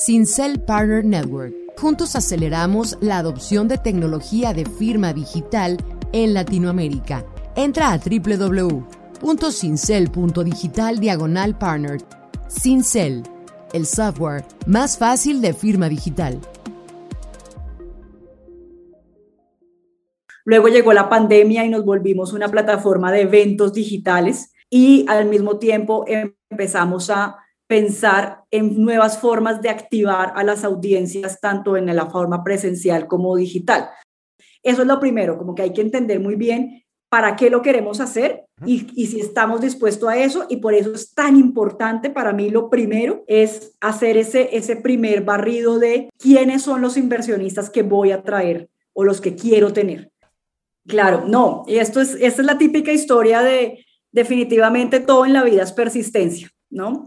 Sincel Partner Network. Juntos aceleramos la adopción de tecnología de firma digital en Latinoamérica. Entra a www.cincel.digital diagonal partner. Cincel, el software más fácil de firma digital. Luego llegó la pandemia y nos volvimos una plataforma de eventos digitales y al mismo tiempo empezamos a pensar en nuevas formas de activar a las audiencias tanto en la forma presencial como digital. Eso es lo primero, como que hay que entender muy bien para qué lo queremos hacer y, si estamos dispuestos a eso. Y por eso es tan importante para mí lo primero es hacer ese, ese primer barrido de quiénes son los inversionistas que voy a traer o los que quiero tener. Claro, no, y esto es, esta es la típica historia de definitivamente todo en la vida es persistencia, ¿no?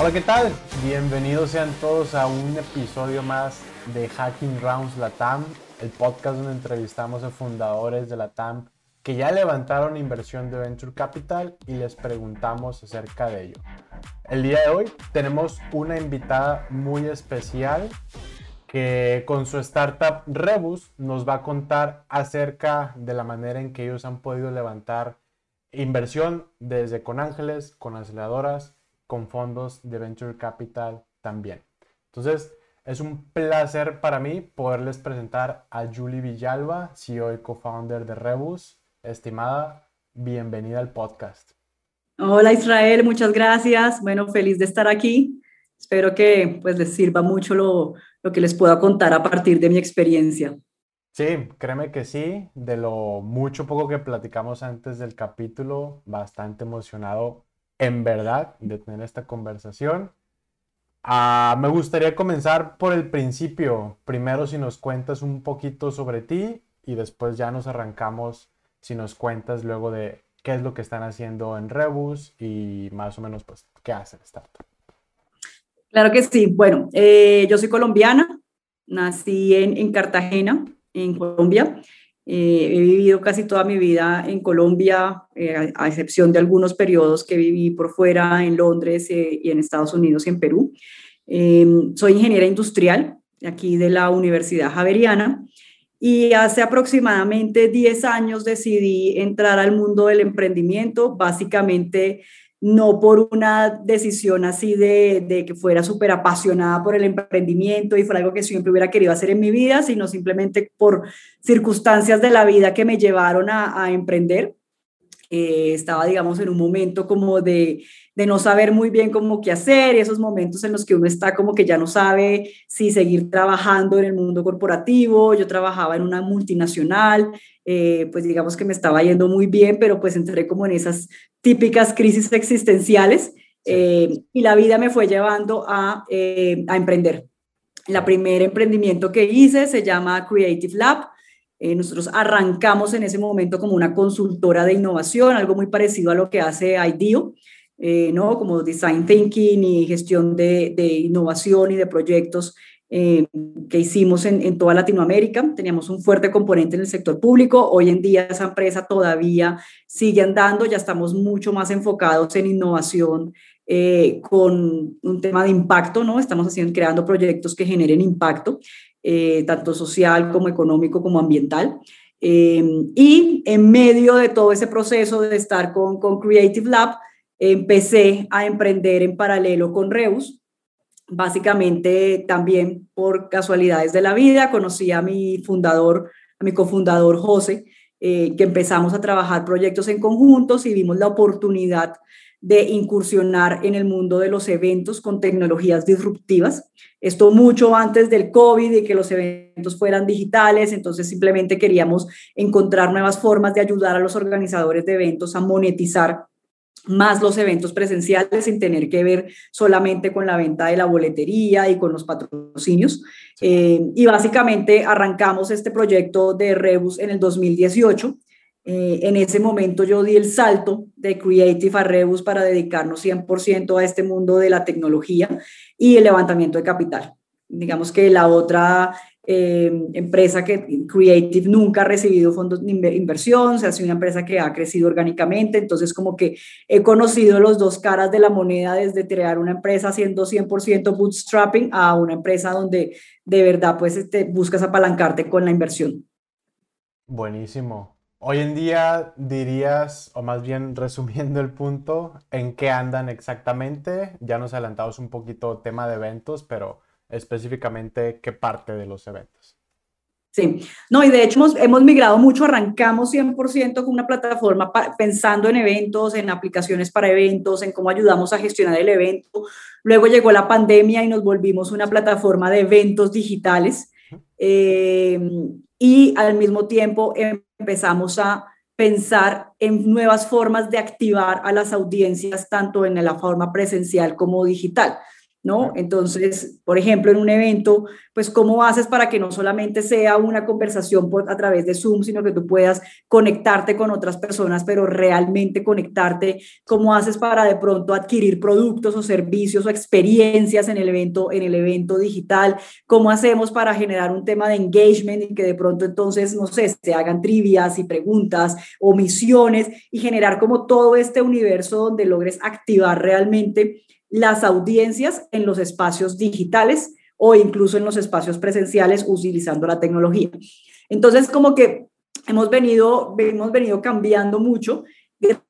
Hola, ¿qué tal? Bienvenidos sean todos a un episodio más de Hacking Rounds Latam, el podcast donde entrevistamos a fundadores de Latam que ya levantaron inversión de Venture Capital y les preguntamos acerca de ello. El día de hoy tenemos una invitada muy especial que con su startup Rebus nos va a contar acerca de la manera en que ellos han podido levantar inversión desde con ángeles, con aceleradoras, con fondos de Venture Capital también. Entonces, es un placer para mí poderles presentar a Julie Villalba, CEO y co-founder de Rebus. Estimada, bienvenida al podcast. Hola Israel, muchas gracias. Bueno, feliz de estar aquí. Espero que pues les sirva mucho lo, lo que les pueda contar a partir de mi experiencia. Sí, créeme que sí. De lo mucho poco que platicamos antes del capítulo, bastante emocionado en verdad de tener esta conversación. Ah, me gustaría comenzar por el principio. Primero, si nos cuentas un poquito sobre ti y después ya nos arrancamos si nos cuentas luego de qué es lo que están haciendo en Rebus y más o menos, pues, qué hace el startup. Claro que sí. Bueno, eh, yo soy colombiana, nací en, en Cartagena, en Colombia. Eh, he vivido casi toda mi vida en Colombia, eh, a, excepción de algunos periodos que viví por fuera, en Londres y en Estados Unidos y en Perú. soy ingeniera industrial aquí de la Universidad Javeriana y hace aproximadamente 10 años decidí entrar al mundo del emprendimiento, básicamente no por una decisión así de, que fuera súper apasionada por el emprendimiento y fuera algo que siempre hubiera querido hacer en mi vida, sino simplemente por circunstancias de la vida que me llevaron a emprender. Eh, estaba, digamos, en un momento como de, de no saber muy bien cómo qué hacer y esos momentos en los que uno está como que ya no sabe si seguir trabajando en el mundo corporativo. Yo trabajaba en una multinacional, eh, pues digamos que me estaba yendo muy bien, pero pues entré como en esas típicas crisis existenciales eh, y la vida me fue llevando a, a emprender. La primer emprendimiento que hice se llama Creative Lab. Eh, nosotros arrancamos en ese momento como una consultora de innovación, algo muy parecido a lo que hace IDEO, eh, ¿no? como design thinking y gestión de, innovación y de proyectos eh, que hicimos en, en, toda Latinoamérica. Teníamos un fuerte componente en el sector público. Hoy en día esa empresa todavía sigue andando, ya estamos mucho más enfocados en innovación con un tema de impacto, ¿no? Estamos haciendo, creando proyectos que generen impacto. Eh, tanto social como económico como ambiental. Eh, y en medio de todo ese proceso de estar con, con Creative Lab, empecé a emprender en paralelo con Reus. Básicamente también por casualidades de la vida, conocí a mi fundador, a mi cofundador José, eh, que empezamos a trabajar proyectos en conjuntos y vimos la oportunidad de incursionar en el mundo de los eventos con tecnologías disruptivas. Esto mucho antes del COVID y que los eventos fueran digitales, entonces simplemente queríamos encontrar nuevas formas de ayudar a los organizadores de eventos a monetizar más los eventos presenciales sin tener que ver solamente con la venta de la boletería y con los patrocinios. Eh, y básicamente arrancamos este proyecto de Rebus en el 2018 eh, en ese momento yo di el salto de Creative a Rebus para dedicarnos 100% a este mundo de la tecnología y el levantamiento de capital. Digamos que la otra eh, empresa que Creative nunca ha recibido fondos de inversión, se hace una empresa que ha crecido orgánicamente, entonces como que he conocido los dos caras de la moneda desde crear una empresa haciendo 100% bootstrapping a una empresa donde de verdad pues este, buscas apalancarte con la inversión. Buenísimo. Hoy en día dirías, o más bien resumiendo el punto, ¿en qué andan exactamente? Ya nos adelantamos un poquito tema de eventos, pero específicamente qué parte de los eventos. Sí, no, y de hecho hemos, migrado mucho, arrancamos 100% con una plataforma pensando en eventos, en aplicaciones para eventos, en cómo ayudamos a gestionar el evento. Luego llegó la pandemia y nos volvimos una plataforma de eventos digitales eh, y al mismo tiempo empezamos a pensar en nuevas formas de activar a las audiencias tanto en la forma presencial como digital. ¿No? Entonces, por ejemplo, en un evento, pues, ¿cómo haces para que no solamente sea una conversación por, a través de Zoom, sino que tú puedas conectarte con otras personas, pero realmente conectarte? ¿Cómo haces para de pronto adquirir productos o servicios o experiencias en el evento, en el evento digital? ¿Cómo hacemos para generar un tema de engagement y que de pronto entonces, no sé, se hagan trivias y preguntas o misiones y generar como todo este universo donde logres activar realmente las audiencias en los espacios digitales o incluso en los espacios presenciales utilizando la tecnología. Entonces, como que hemos venido, hemos venido cambiando mucho.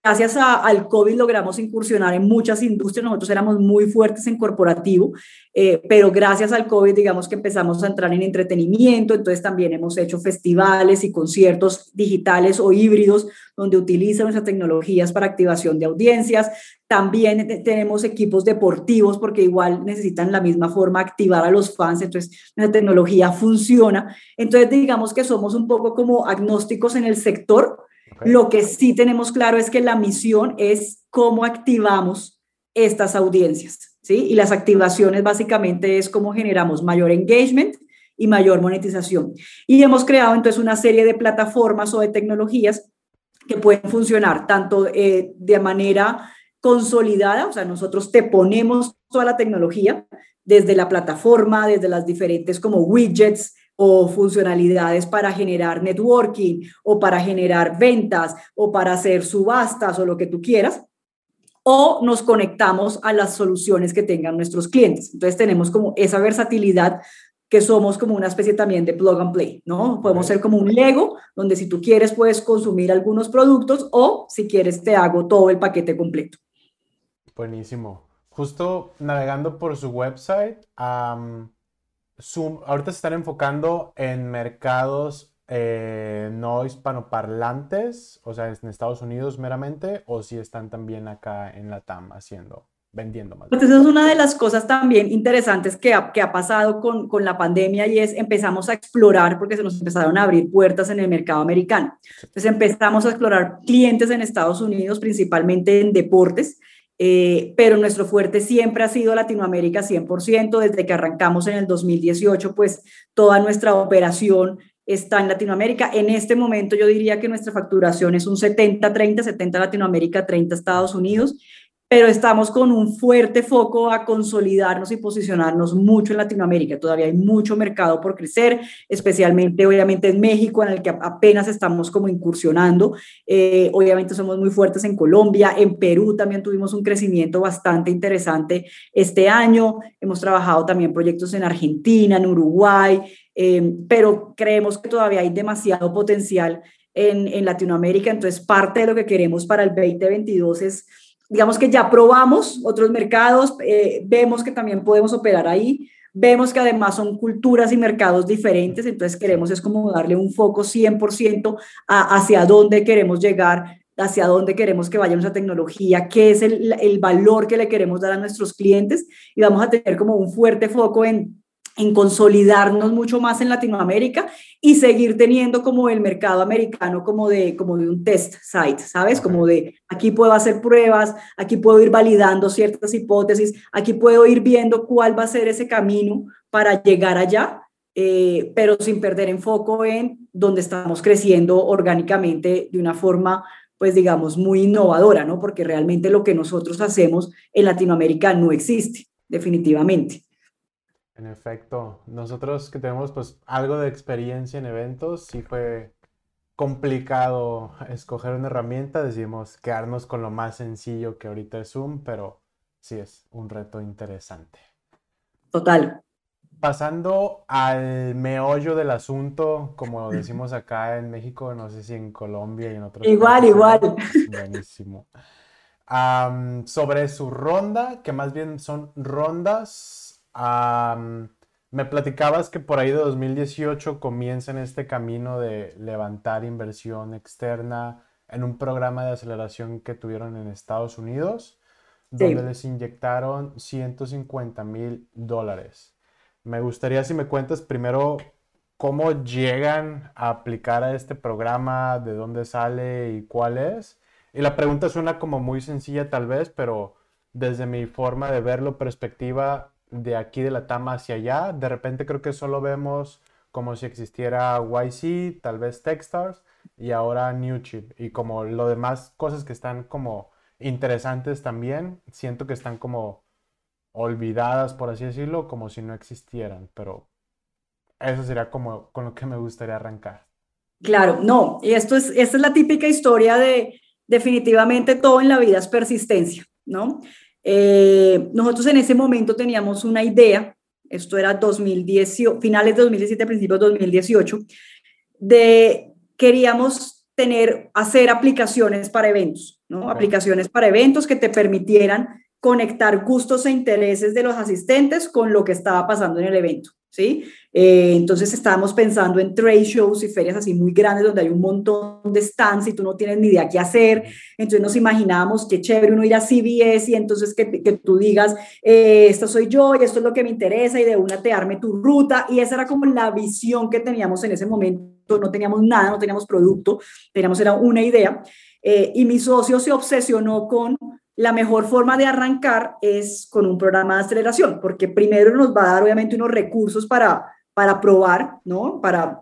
Gracias al COVID logramos incursionar en muchas industrias. Nosotros éramos muy fuertes en corporativo, eh, pero gracias al COVID, digamos que empezamos a entrar en entretenimiento. Entonces también hemos hecho festivales y conciertos digitales o híbridos donde utilizan nuestras tecnologías para activación de audiencias. También tenemos equipos deportivos porque igual necesitan la misma forma activar a los fans, entonces la tecnología funciona. Entonces digamos que somos un poco como agnósticos en el sector. Lo que sí tenemos claro es que la misión es cómo activamos estas audiencias, ¿sí? Y las activaciones básicamente es cómo generamos mayor engagement y mayor monetización. Y hemos creado entonces una serie de plataformas o de tecnologías que pueden funcionar tanto eh, de manera consolidada, o sea, nosotros te ponemos toda la tecnología desde la plataforma, desde las diferentes como widgets o funcionalidades para generar networking o para generar ventas o para hacer subastas o lo que tú quieras, o nos conectamos a las soluciones que tengan nuestros clientes. Entonces tenemos como esa versatilidad que somos como una especie también de plug and play, ¿no? Podemos ser como un Lego, donde si tú quieres puedes consumir algunos productos o si quieres te hago todo el paquete completo. Buenísimo. Justo navegando por su website, ahorita se están enfocando en mercados eh, no hispanoparlantes, o sea, en Estados Unidos meramente, o si están también acá en la TAM haciendo, vendiendo más. Pues eso es una de las cosas también interesantes que ha, que ha pasado con, con, la pandemia y es empezamos a explorar porque se nos empezaron a abrir puertas en el mercado americano. Entonces empezamos a explorar clientes en Estados Unidos, principalmente en deportes eh, pero nuestro fuerte siempre ha sido Latinoamérica 100%, desde que arrancamos en el 2018, pues toda nuestra operación está en Latinoamérica. En este momento yo diría que nuestra facturación es un 70-30, 70 Latinoamérica, 30 Estados Unidos pero estamos con un fuerte foco a consolidarnos y posicionarnos mucho en Latinoamérica. Todavía hay mucho mercado por crecer, especialmente obviamente en México, en el que apenas estamos como incursionando. Eh, obviamente somos muy fuertes en Colombia, en Perú también tuvimos un crecimiento bastante interesante este año. Hemos trabajado también proyectos en Argentina, en Uruguay, eh, pero creemos que todavía hay demasiado potencial en, en Latinoamérica. Entonces, parte de lo que queremos para el 2022 es digamos que ya probamos otros mercados, eh, vemos que también podemos operar ahí, vemos que además son culturas y mercados diferentes, entonces queremos es como darle un foco 100% a, hacia dónde queremos llegar, hacia dónde queremos que vaya nuestra tecnología, qué es el, el valor que le queremos dar a nuestros clientes y vamos a tener como un fuerte foco en en consolidarnos mucho más en Latinoamérica y seguir teniendo como el mercado americano como de, como de un test site, ¿sabes? Como de aquí puedo hacer pruebas, aquí puedo ir validando ciertas hipótesis, aquí puedo ir viendo cuál va a ser ese camino para llegar allá, eh, pero sin perder enfoco en donde estamos creciendo orgánicamente de una forma pues digamos muy innovadora, ¿no? Porque realmente lo que nosotros hacemos en Latinoamérica no existe, definitivamente. En efecto, nosotros que tenemos pues algo de experiencia en eventos, sí fue complicado escoger una herramienta, decidimos quedarnos con lo más sencillo que ahorita es Zoom, pero sí es un reto interesante. Total. Pasando al meollo del asunto, como decimos acá en México, no sé si en Colombia y en otros Igual, igual. Buenísimo. sobre su ronda, que más bien son rondas, me platicabas que por ahí de 2018 comienzan este camino de levantar inversión externa en un programa de aceleración que tuvieron en Estados Unidos, donde les inyectaron 150 mil dólares. Me gustaría si me cuentas primero cómo llegan a aplicar a este programa, de dónde sale y cuál es. Y la pregunta suena como muy sencilla tal vez, pero desde mi forma de verlo, perspectiva, de aquí de la Tama hacia allá. De repente creo que solo vemos como si existiera YC, tal vez Techstars y ahora Newchip. Y como lo demás cosas que están como interesantes también, siento que están como olvidadas, por así decirlo, como si no existieran. Pero eso sería como con lo que me gustaría arrancar. Claro, no, y esto es, esta es la típica historia de definitivamente todo en la vida es persistencia, ¿no? Eh, nosotros en ese momento teníamos una idea, esto era 2018, finales de 2017, principios de 2018, de queríamos tener, hacer aplicaciones para eventos, ¿no? Aplicaciones para eventos que te permitieran conectar gustos e intereses de los asistentes con lo que estaba pasando en el evento. ¿sí? Eh, entonces estábamos pensando en trade shows y ferias así muy grandes donde hay un montón de stands y tú no tienes ni idea qué hacer. Entonces nos imaginábamos qué chévere uno ir a CBS y entonces que, que tú digas, eh, esto soy yo y esto es lo que me interesa y de una te arme tu ruta. Y esa era como la visión que teníamos en ese momento. No teníamos nada, no teníamos producto, teníamos era una idea. Eh, y mi socio se obsesionó con la mejor forma de arrancar es con un programa de aceleración, porque primero nos va a dar obviamente unos recursos para, para probar, ¿no? Para,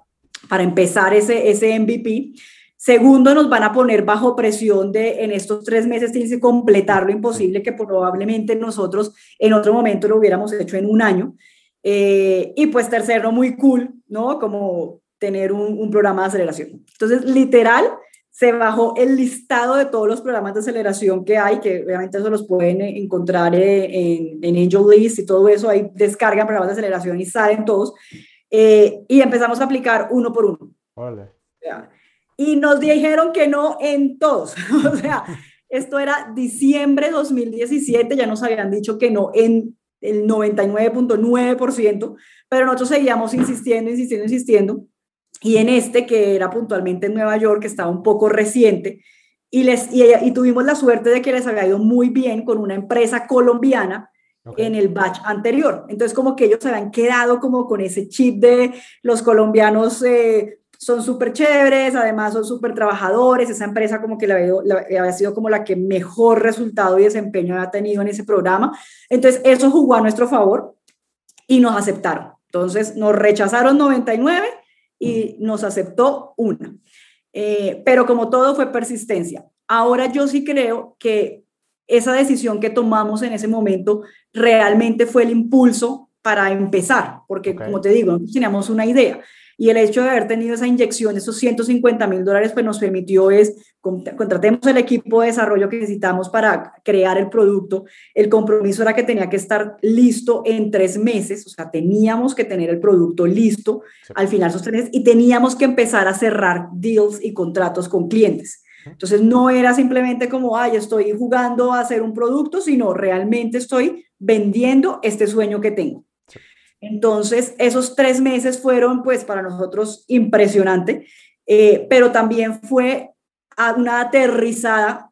para empezar ese, ese MVP. Segundo, nos van a poner bajo presión de en estos tres meses tienes que completar lo imposible que probablemente nosotros en otro momento lo hubiéramos hecho en un año. Eh, y pues tercero, muy cool, ¿no? Como tener un, un programa de aceleración. Entonces, literal, se bajó el listado de todos los programas de aceleración que hay, que obviamente eso los pueden encontrar en, en Angel List y todo eso, ahí descargan programas de aceleración y salen todos, eh, y empezamos a aplicar uno por uno. Vale. Y nos dijeron que no en todos, o sea, esto era diciembre 2017, ya nos habían dicho que no en el 99.9%, pero nosotros seguíamos insistiendo, insistiendo, insistiendo y en este, que era puntualmente en Nueva York, que estaba un poco reciente, y, les, y, tuvimos la suerte de que les había ido muy bien con una empresa colombiana en el batch anterior. Entonces, como que ellos se habían quedado como con ese chip de los colombianos eh, son súper chéveres, además son súper trabajadores, esa empresa como que la había, había, sido como la que mejor resultado y desempeño había tenido en ese programa. Entonces, eso jugó a nuestro favor y nos aceptaron. Entonces, nos rechazaron 99 y nos aceptó una. Eh, pero como todo fue persistencia. Ahora yo sí creo que esa decisión que tomamos en ese momento realmente fue el impulso para empezar, porque como te digo, teníamos una idea. Y el hecho de haber tenido esa inyección, esos 150 mil dólares, pues nos permitió es, contratemos el equipo de desarrollo que necesitamos para crear el producto. El compromiso era que tenía que estar listo en tres meses, o sea, teníamos que tener el producto listo al final esos tres meses y teníamos que empezar a cerrar deals y contratos con clientes. Entonces no era simplemente como, ay, estoy jugando a hacer un producto, sino realmente estoy vendiendo este sueño que tengo. Entonces, esos tres meses fueron, pues, para nosotros impresionante, eh, pero también fue una aterrizada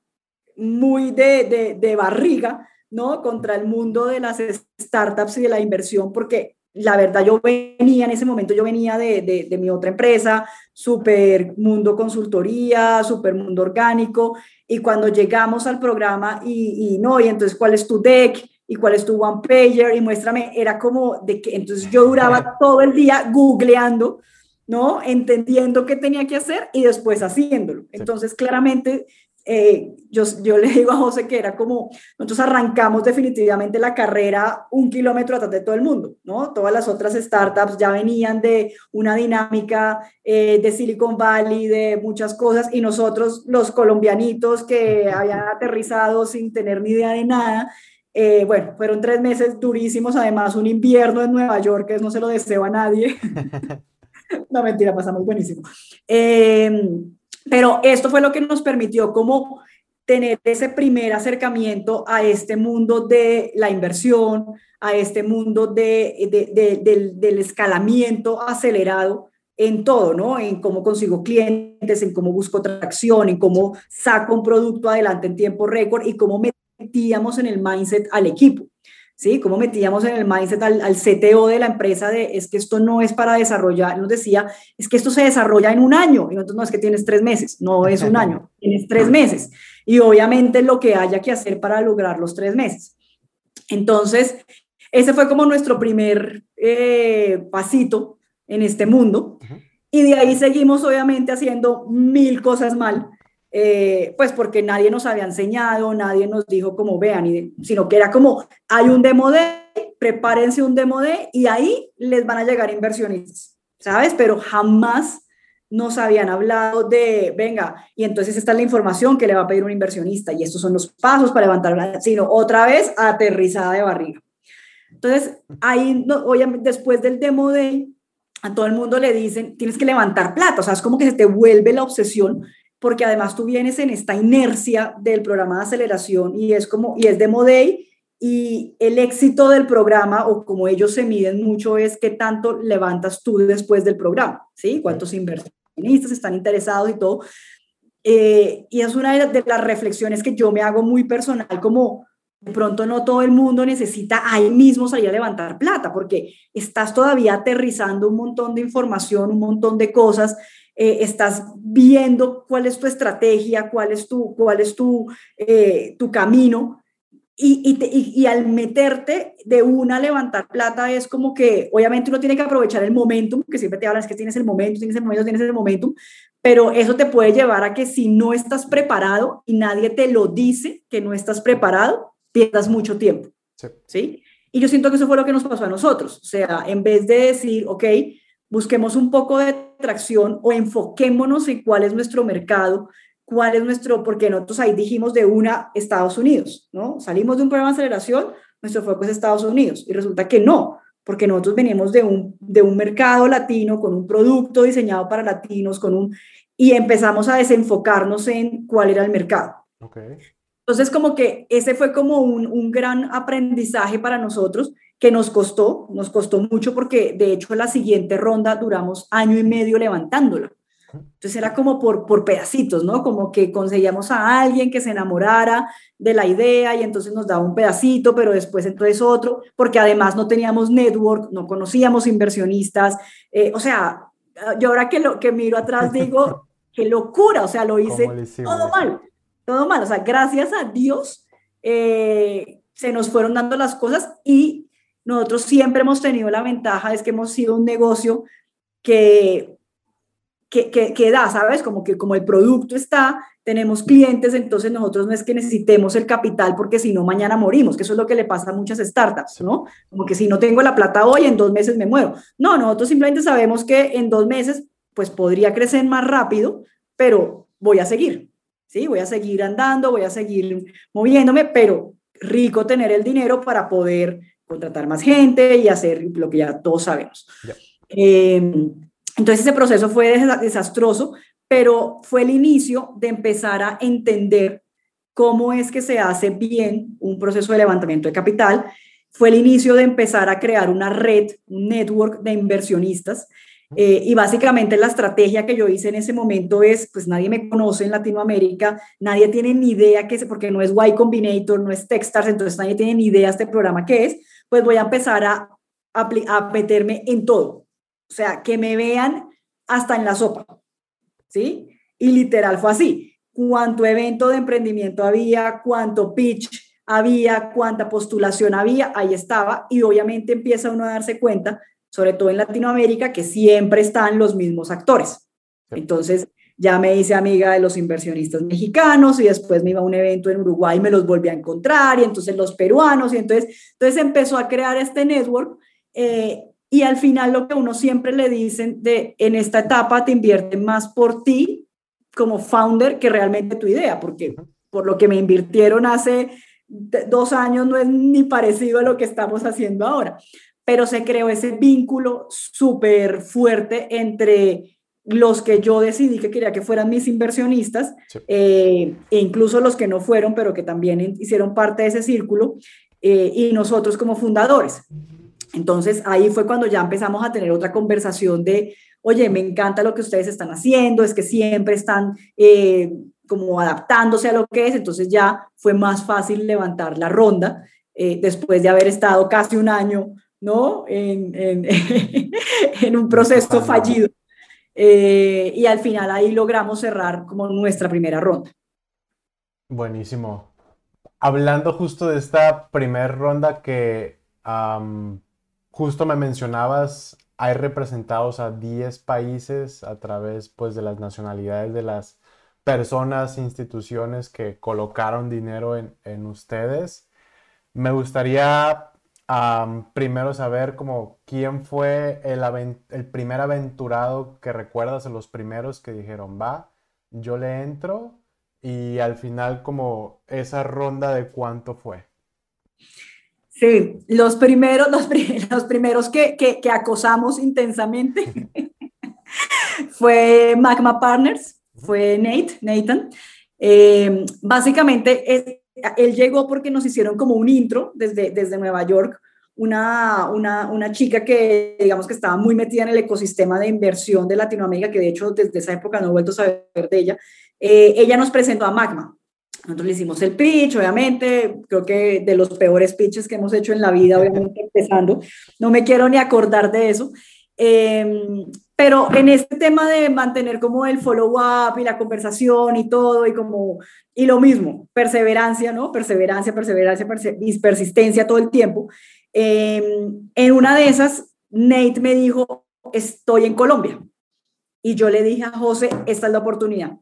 muy de, de, barriga, ¿no? Contra el mundo de las startups y de la inversión, porque la verdad yo venía en ese momento, yo venía de, de mi otra empresa, super mundo consultoría, super mundo orgánico, y cuando llegamos al programa y, y no, y entonces, ¿cuál es tu deck? y cuál es tu one pager y muéstrame, era como de que entonces yo duraba todo el día googleando, ¿no? Entendiendo qué tenía que hacer y después haciéndolo. Entonces, claramente, eh, yo, yo le digo a José que era como, nosotros arrancamos definitivamente la carrera un kilómetro atrás de todo el mundo, ¿no? Todas las otras startups ya venían de una dinámica eh, de Silicon Valley, de muchas cosas, y nosotros, los colombianitos que habían aterrizado sin tener ni idea de nada, eh, bueno, fueron tres meses durísimos, además un invierno en Nueva York, que no se lo deseo a nadie. no, mentira, pasamos buenísimo. Eh, pero esto fue lo que nos permitió como tener ese primer acercamiento a este mundo de la inversión, a este mundo de, del, escalamiento acelerado en todo, ¿no? En cómo consigo clientes, en cómo busco tracción, en cómo saco un producto adelante en tiempo récord y cómo metíamos en el mindset al equipo. ¿Sí? Cómo metíamos en el mindset al, CTO de la empresa de, es que esto no es para desarrollar, nos decía, es que esto se desarrolla en un año, y nosotros no es que tienes tres meses, no es un año, tienes tres meses, y obviamente lo que haya que hacer para lograr los tres meses. Entonces, ese fue como nuestro primer eh, pasito en este mundo, y de ahí seguimos obviamente haciendo mil cosas mal, eh, pues porque nadie nos había enseñado, nadie nos dijo como vean, sino que era como, hay un demo de, prepárense un demo de y ahí les van a llegar inversionistas, ¿sabes? Pero jamás nos habían hablado de, venga, y entonces esta es la información que le va a pedir un inversionista y estos son los pasos para levantar, sino otra vez aterrizada de barriga. Entonces, ahí, obviamente, después del demo de, a todo el mundo le dicen, tienes que levantar plata, o sea, es como que se te vuelve la obsesión porque además tú vienes en esta inercia del programa de aceleración y es como, y es de Modey, y el éxito del programa, o como ellos se miden mucho, es qué tanto levantas tú después del programa, ¿sí? Cuántos inversionistas están interesados y todo. Eh, y es una de las reflexiones que yo me hago muy personal, como de pronto no todo el mundo necesita ahí mismo salir a levantar plata, porque estás todavía aterrizando un montón de información, un montón de cosas, eh, estás viendo cuál es tu estrategia, cuál es tu, cuál es tu, eh, tu camino. Y, y, y, al meterte de una a levantar plata es como que obviamente uno tiene que aprovechar el momentum, que siempre te hablan es que tienes el momento, tienes el momento, tienes el momentum, pero eso te puede llevar a que si no estás preparado y nadie te lo dice que no estás preparado, pierdas mucho tiempo. Sí. ¿sí? Y yo siento que eso fue lo que nos pasó a nosotros. O sea, en vez de decir, ok, busquemos un poco de tracción o enfoquémonos en cuál es nuestro mercado, cuál es nuestro, porque nosotros ahí dijimos de una Estados Unidos, ¿no? Salimos de un programa de aceleración, nuestro foco es Estados Unidos y resulta que no, porque nosotros venimos de un, de un mercado latino con un producto diseñado para latinos, con un, y empezamos a desenfocarnos en cuál era el mercado. Entonces, como que ese fue como un, un gran aprendizaje para nosotros que nos costó, nos costó mucho porque de hecho la siguiente ronda duramos año y medio levantándola. Entonces era como por, por pedacitos, ¿no? Como que conseguíamos a alguien que se enamorara de la idea y entonces nos daba un pedacito, pero después entonces otro, porque además no teníamos network, no conocíamos inversionistas. Eh, o sea, yo ahora que, lo, que miro atrás digo, qué locura, o sea, lo hice todo mal, todo mal. O sea, gracias a Dios eh, se nos fueron dando las cosas y nosotros siempre hemos tenido la ventaja, es que hemos sido un negocio que, que, que, da, ¿sabes? Como que como el producto está, tenemos clientes, entonces nosotros no es que necesitemos el capital porque si no, mañana morimos, que eso es lo que le pasa a muchas startups, ¿no? Como que si no tengo la plata hoy, en dos meses me muero. No, nosotros simplemente sabemos que en dos meses, pues podría crecer más rápido, pero voy a seguir, ¿sí? Voy a seguir andando, voy a seguir moviéndome, pero rico tener el dinero para poder contratar más gente y hacer lo que ya todos sabemos. Em, entonces ese proceso fue desastroso, pero fue el inicio de empezar a entender cómo es que se hace bien un proceso de levantamiento de capital. Fue el inicio de empezar a crear una red, un network de inversionistas eh, y básicamente la estrategia que yo hice en ese momento es, pues nadie me conoce en Latinoamérica, nadie tiene ni idea que es, porque no es Y Combinator, no es Techstars, entonces nadie tiene ni idea este programa que es, pues voy a empezar a, a, meterme en todo. O sea, que me vean hasta en la sopa, ¿sí? Y literal fue así. Cuánto evento de emprendimiento había, cuánto pitch había, cuánta postulación había, ahí estaba. Y obviamente empieza uno a darse cuenta sobre todo en Latinoamérica, que siempre están los mismos actores. Entonces, ya me hice amiga de los inversionistas mexicanos y después me iba a un evento en Uruguay y me los volví a encontrar y entonces los peruanos y entonces, entonces empezó a crear este network eh, y al final lo que uno siempre le dicen de en esta etapa te invierten más por ti como founder que realmente tu idea, porque por lo que me invirtieron hace dos años no es ni parecido a lo que estamos haciendo ahora, pero se creó ese vínculo súper fuerte entre los que yo decidí que quería que fueran mis inversionistas, eh, e incluso los que no fueron, pero que también hicieron parte de ese círculo, eh, y nosotros como fundadores. Entonces ahí fue cuando ya empezamos a tener otra conversación de, oye, me encanta lo que ustedes están haciendo, es que siempre están eh, como adaptándose a lo que es, entonces ya fue más fácil levantar la ronda después de haber estado casi un año, ¿no? En, en, en un proceso fallido. Eh, y al final ahí logramos cerrar como nuestra primera ronda. Buenísimo. Hablando justo de esta primera ronda que justo me mencionabas, hay representados a 10 países a través pues, de las nacionalidades de las personas, instituciones que colocaron dinero en, en ustedes. Me gustaría primero saber como quién fue el, el, primer aventurado que recuerdas, de los primeros que dijeron, va, yo le entro y al final como esa ronda de cuánto fue. Sí, los primeros, los, los primeros que, que, que, acosamos intensamente fue Magma Partners, fue Nate, Nathan. Eh, básicamente, él llegó porque nos hicieron como un intro desde, desde Nueva York, una, una, una, chica que digamos que estaba muy metida en el ecosistema de inversión de Latinoamérica, que de hecho desde esa época no he vuelto a saber de ella. Eh, ella nos presentó a Magma. Nosotros le hicimos el pitch, obviamente, creo que de los peores pitches que hemos hecho en la vida, obviamente empezando, no me quiero ni acordar de eso. Eh, pero en este tema de mantener como el follow-up y la conversación y todo, y como, y lo mismo, perseverancia, ¿no? Perseverancia, perseverancia, persistencia todo el tiempo. Em, en una de esas, Nate me dijo, estoy en Colombia. Y yo le dije a José, esta es la oportunidad.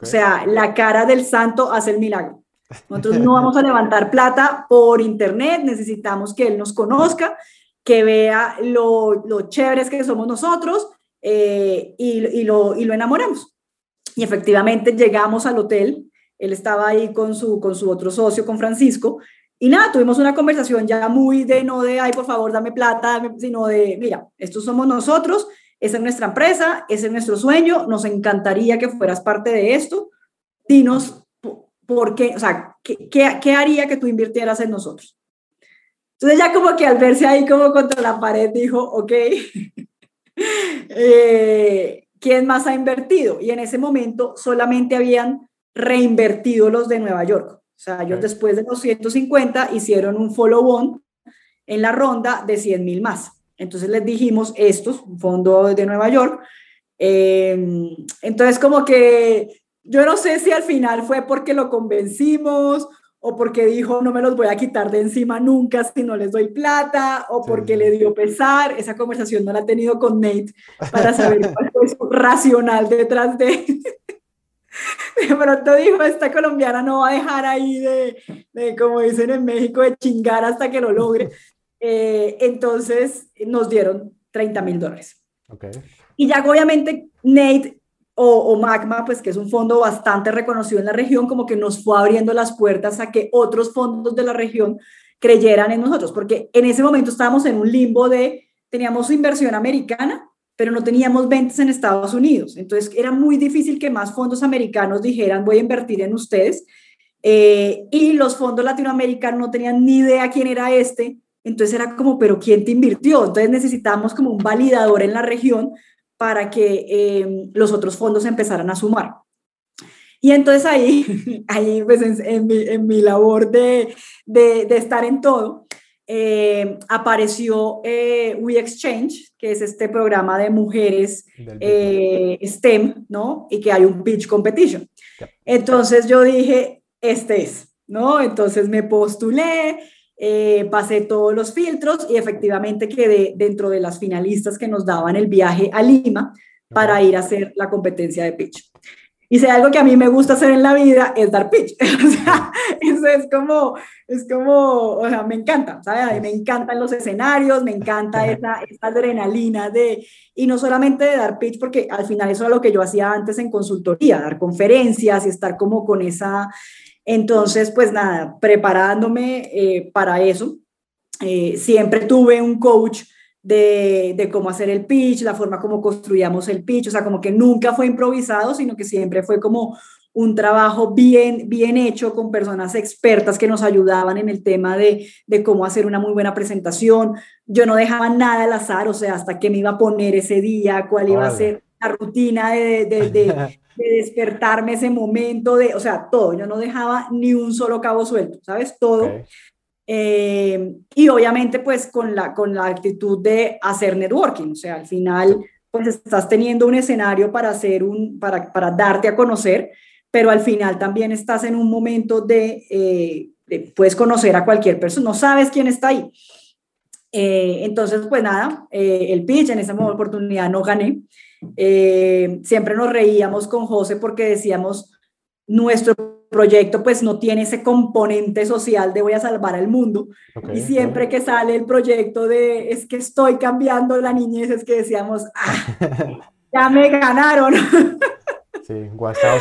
O sea, la cara del santo hace el milagro. Nosotros no vamos a levantar plata por internet, necesitamos que él nos conozca, que vea lo, lo chéveres que somos nosotros eh, y, lo, y lo enamoramos. Y efectivamente llegamos al hotel, él estaba ahí con su, con su otro socio, con Francisco, y nada, tuvimos una conversación ya muy de no de, ay, por favor, dame plata, sino de, mira, estos somos nosotros, esa es nuestra empresa, ese es nuestro sueño, nos encantaría que fueras parte de esto, dinos por qué, o sea, ¿qué, qué, haría que tú invirtieras en nosotros? Entonces ya como que al verse ahí como contra la pared dijo, ok, Eh, ¿quién más ha invertido? Y en ese momento solamente habían reinvertido los de Nueva York. O sea, ellos después de los 150 hicieron un follow-on en la ronda de 100 mil más. Entonces les dijimos, estos, un fondo de Nueva York. Em, entonces como que yo no sé si al final fue porque lo convencimos o porque dijo no me los voy a quitar de encima nunca si no les doy plata, o porque le dio pesar. Esa conversación no la he tenido con Nate para saber cuál fue su racional detrás de... De pronto dijo, esta colombiana no va a dejar ahí de, de, como dicen en México, de chingar hasta que lo logre. Eh, entonces nos dieron 30 mil dólares. Okay. Y ya obviamente Nate o, Magma, pues que es un fondo bastante reconocido en la región, como que nos fue abriendo las puertas a que otros fondos de la región creyeran en nosotros, porque en ese momento estábamos en un limbo de, teníamos inversión americana, pero no teníamos ventas en Estados Unidos. Entonces era muy difícil que más fondos americanos dijeran, voy a invertir en ustedes. Eh, y los fondos latinoamericanos no tenían ni idea quién era este. Entonces era como, pero ¿quién te invirtió? Entonces necesitamos como un validador en la región para que em, los otros fondos empezaran a sumar. Y entonces ahí, ahí pues en, mi, en mi, labor de, de, de, estar en todo, eh, apareció eh, We Exchange, que es este programa de mujeres eh, STEM, ¿no? Y que hay un pitch competition. Entonces yo dije, este es, ¿no? Entonces me postulé, eh, pasé todos los filtros y efectivamente quedé dentro de las finalistas que nos daban el viaje a Lima para ir a hacer la competencia de pitch. Y si algo que a mí me gusta hacer en la vida es dar pitch. o sea, eso es como, es como, o sea, me encanta, ¿sabes? me encantan los escenarios, me encanta esa, esa adrenalina de, y no solamente de dar pitch, porque al final eso es lo que yo hacía antes en consultoría, dar conferencias y estar como con esa, entonces, pues nada, preparándome eh, para eso. Eh, siempre tuve un coach de, cómo hacer el pitch, la forma como construíamos el pitch, o sea, como que nunca fue improvisado, sino que siempre fue como un trabajo bien, bien hecho con personas expertas que nos ayudaban en el tema de, cómo hacer una muy buena presentación. Yo no dejaba nada al azar, o sea, hasta qué me iba a poner ese día, cuál iba a ser la rutina de, de, despertarme ese momento, de, o sea, todo. Yo no dejaba ni un solo cabo suelto, ¿sabes? Todo. Eh, y obviamente pues con la, con la actitud de hacer networking, o sea, al final pues estás teniendo un escenario para, hacer un, para, para darte a conocer, pero al final también estás en un momento de, eh, puedes conocer a cualquier persona, no sabes quién está ahí. Eh, entonces, pues nada, el pitch en esa oportunidad no gané. Siempre nos reíamos con José porque decíamos, nuestro proyecto pues no tiene ese componente social de voy a salvar al mundo. y siempre que sale el proyecto de es que estoy cambiando la niñez, es que decíamos, ah, ya me ganaron. sí,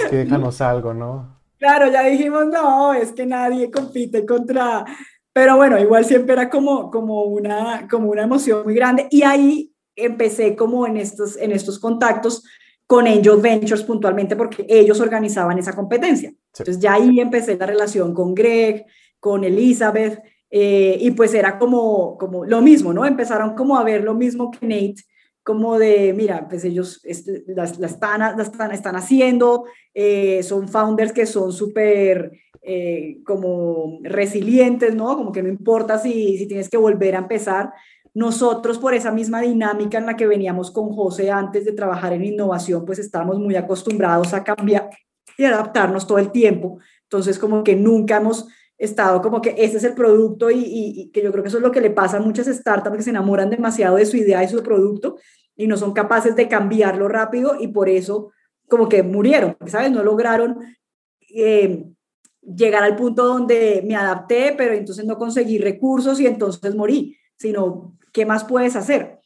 que déjanos algo, ¿no? Claro, ya dijimos, no, es que nadie compite contra... Pero bueno, igual siempre era como, como, una, como una emoción muy grande. Y ahí empecé como en estos, en estos contactos con Angel Ventures puntualmente porque ellos organizaban esa competencia. Entonces ya ahí empecé la relación con Greg, con Elizabeth, eh, y pues era como, como lo mismo, ¿no? Empezaron como a ver lo mismo que Nate, como de, mira, pues ellos este, las, están, las están, están haciendo, eh, son founders que son súper eh, como resilientes, ¿no? Como que no importa si, si tienes que volver a empezar, nosotros, por esa misma dinámica en la que veníamos con José antes de trabajar en innovación, pues estábamos muy acostumbrados a cambiar y adaptarnos todo el tiempo. Entonces, como que nunca hemos estado como que ese es el producto y, que yo creo que eso es lo que le pasa a muchas startups que se enamoran demasiado de su idea y su producto y no son capaces de cambiarlo rápido y por eso como que murieron, ¿sabes? No lograron eh, llegar al punto donde me adapté, pero entonces no conseguí recursos y entonces morí, sino ¿qué más puedes hacer?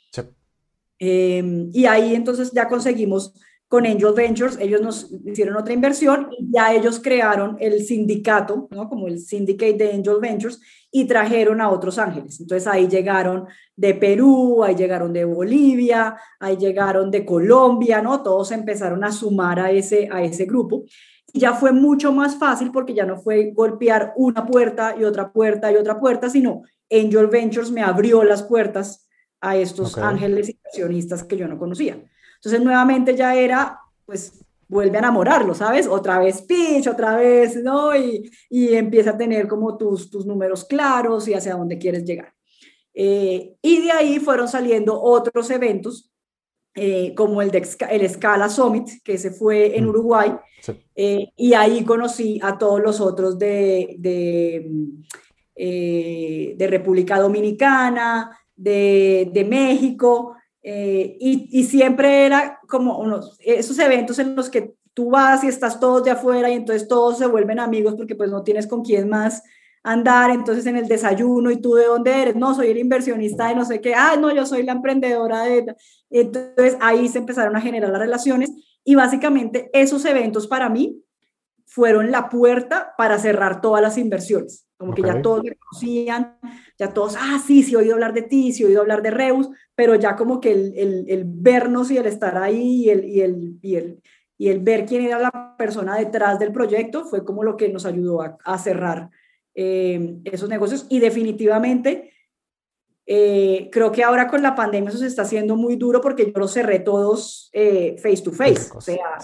Em, y ahí entonces ya conseguimos con Angel Ventures, ellos nos hicieron otra inversión y ya ellos crearon el sindicato, ¿no? como el syndicate de Angel Ventures, y trajeron a otros ángeles. Entonces ahí llegaron de Perú, ahí llegaron de Bolivia, ahí llegaron de Colombia, ¿no? Todos empezaron a sumar a ese, a ese grupo. Ya fue mucho más fácil porque ya no fue golpear una puerta y otra puerta y otra puerta, sino Angel Ventures me abrió las puertas a estos ángeles inversionistas que yo no conocía. Entonces, nuevamente ya era, pues, vuelve a enamorarlo, ¿sabes? Otra vez pitch, otra vez, ¿no? Y, y empieza a tener como tus, tus números claros y hacia dónde quieres llegar. Eh, y de ahí fueron saliendo otros eventos, eh, como el de el Scala Summit, que se fue en mm. Uruguay, eh, y ahí conocí a todos los otros de, de eh, de República Dominicana, de, de México, eh, y, y, siempre era como unos, esos eventos en los que tú vas y estás todos de afuera y entonces todos se vuelven amigos porque pues no tienes con quién más andar, entonces en el desayuno y tú de dónde eres, no, soy el inversionista de no sé qué, ah, no, yo soy la emprendedora de... Entonces ahí se empezaron a generar las relaciones y básicamente esos eventos para mí fueron la puerta para cerrar todas las inversiones. Como que ya todos me conocían, ya todos, ah, sí, sí, he oído hablar de ti, sí, he oído hablar de Reus, pero ya como que el, el, el vernos y el estar ahí y el, y, el, y, el, y el ver quién era la persona detrás del proyecto fue como lo que nos ayudó a, a cerrar eh, esos negocios. Y definitivamente, eh, creo que ahora con la pandemia eso se está haciendo muy duro porque yo los cerré todos eh, face to face. O sea,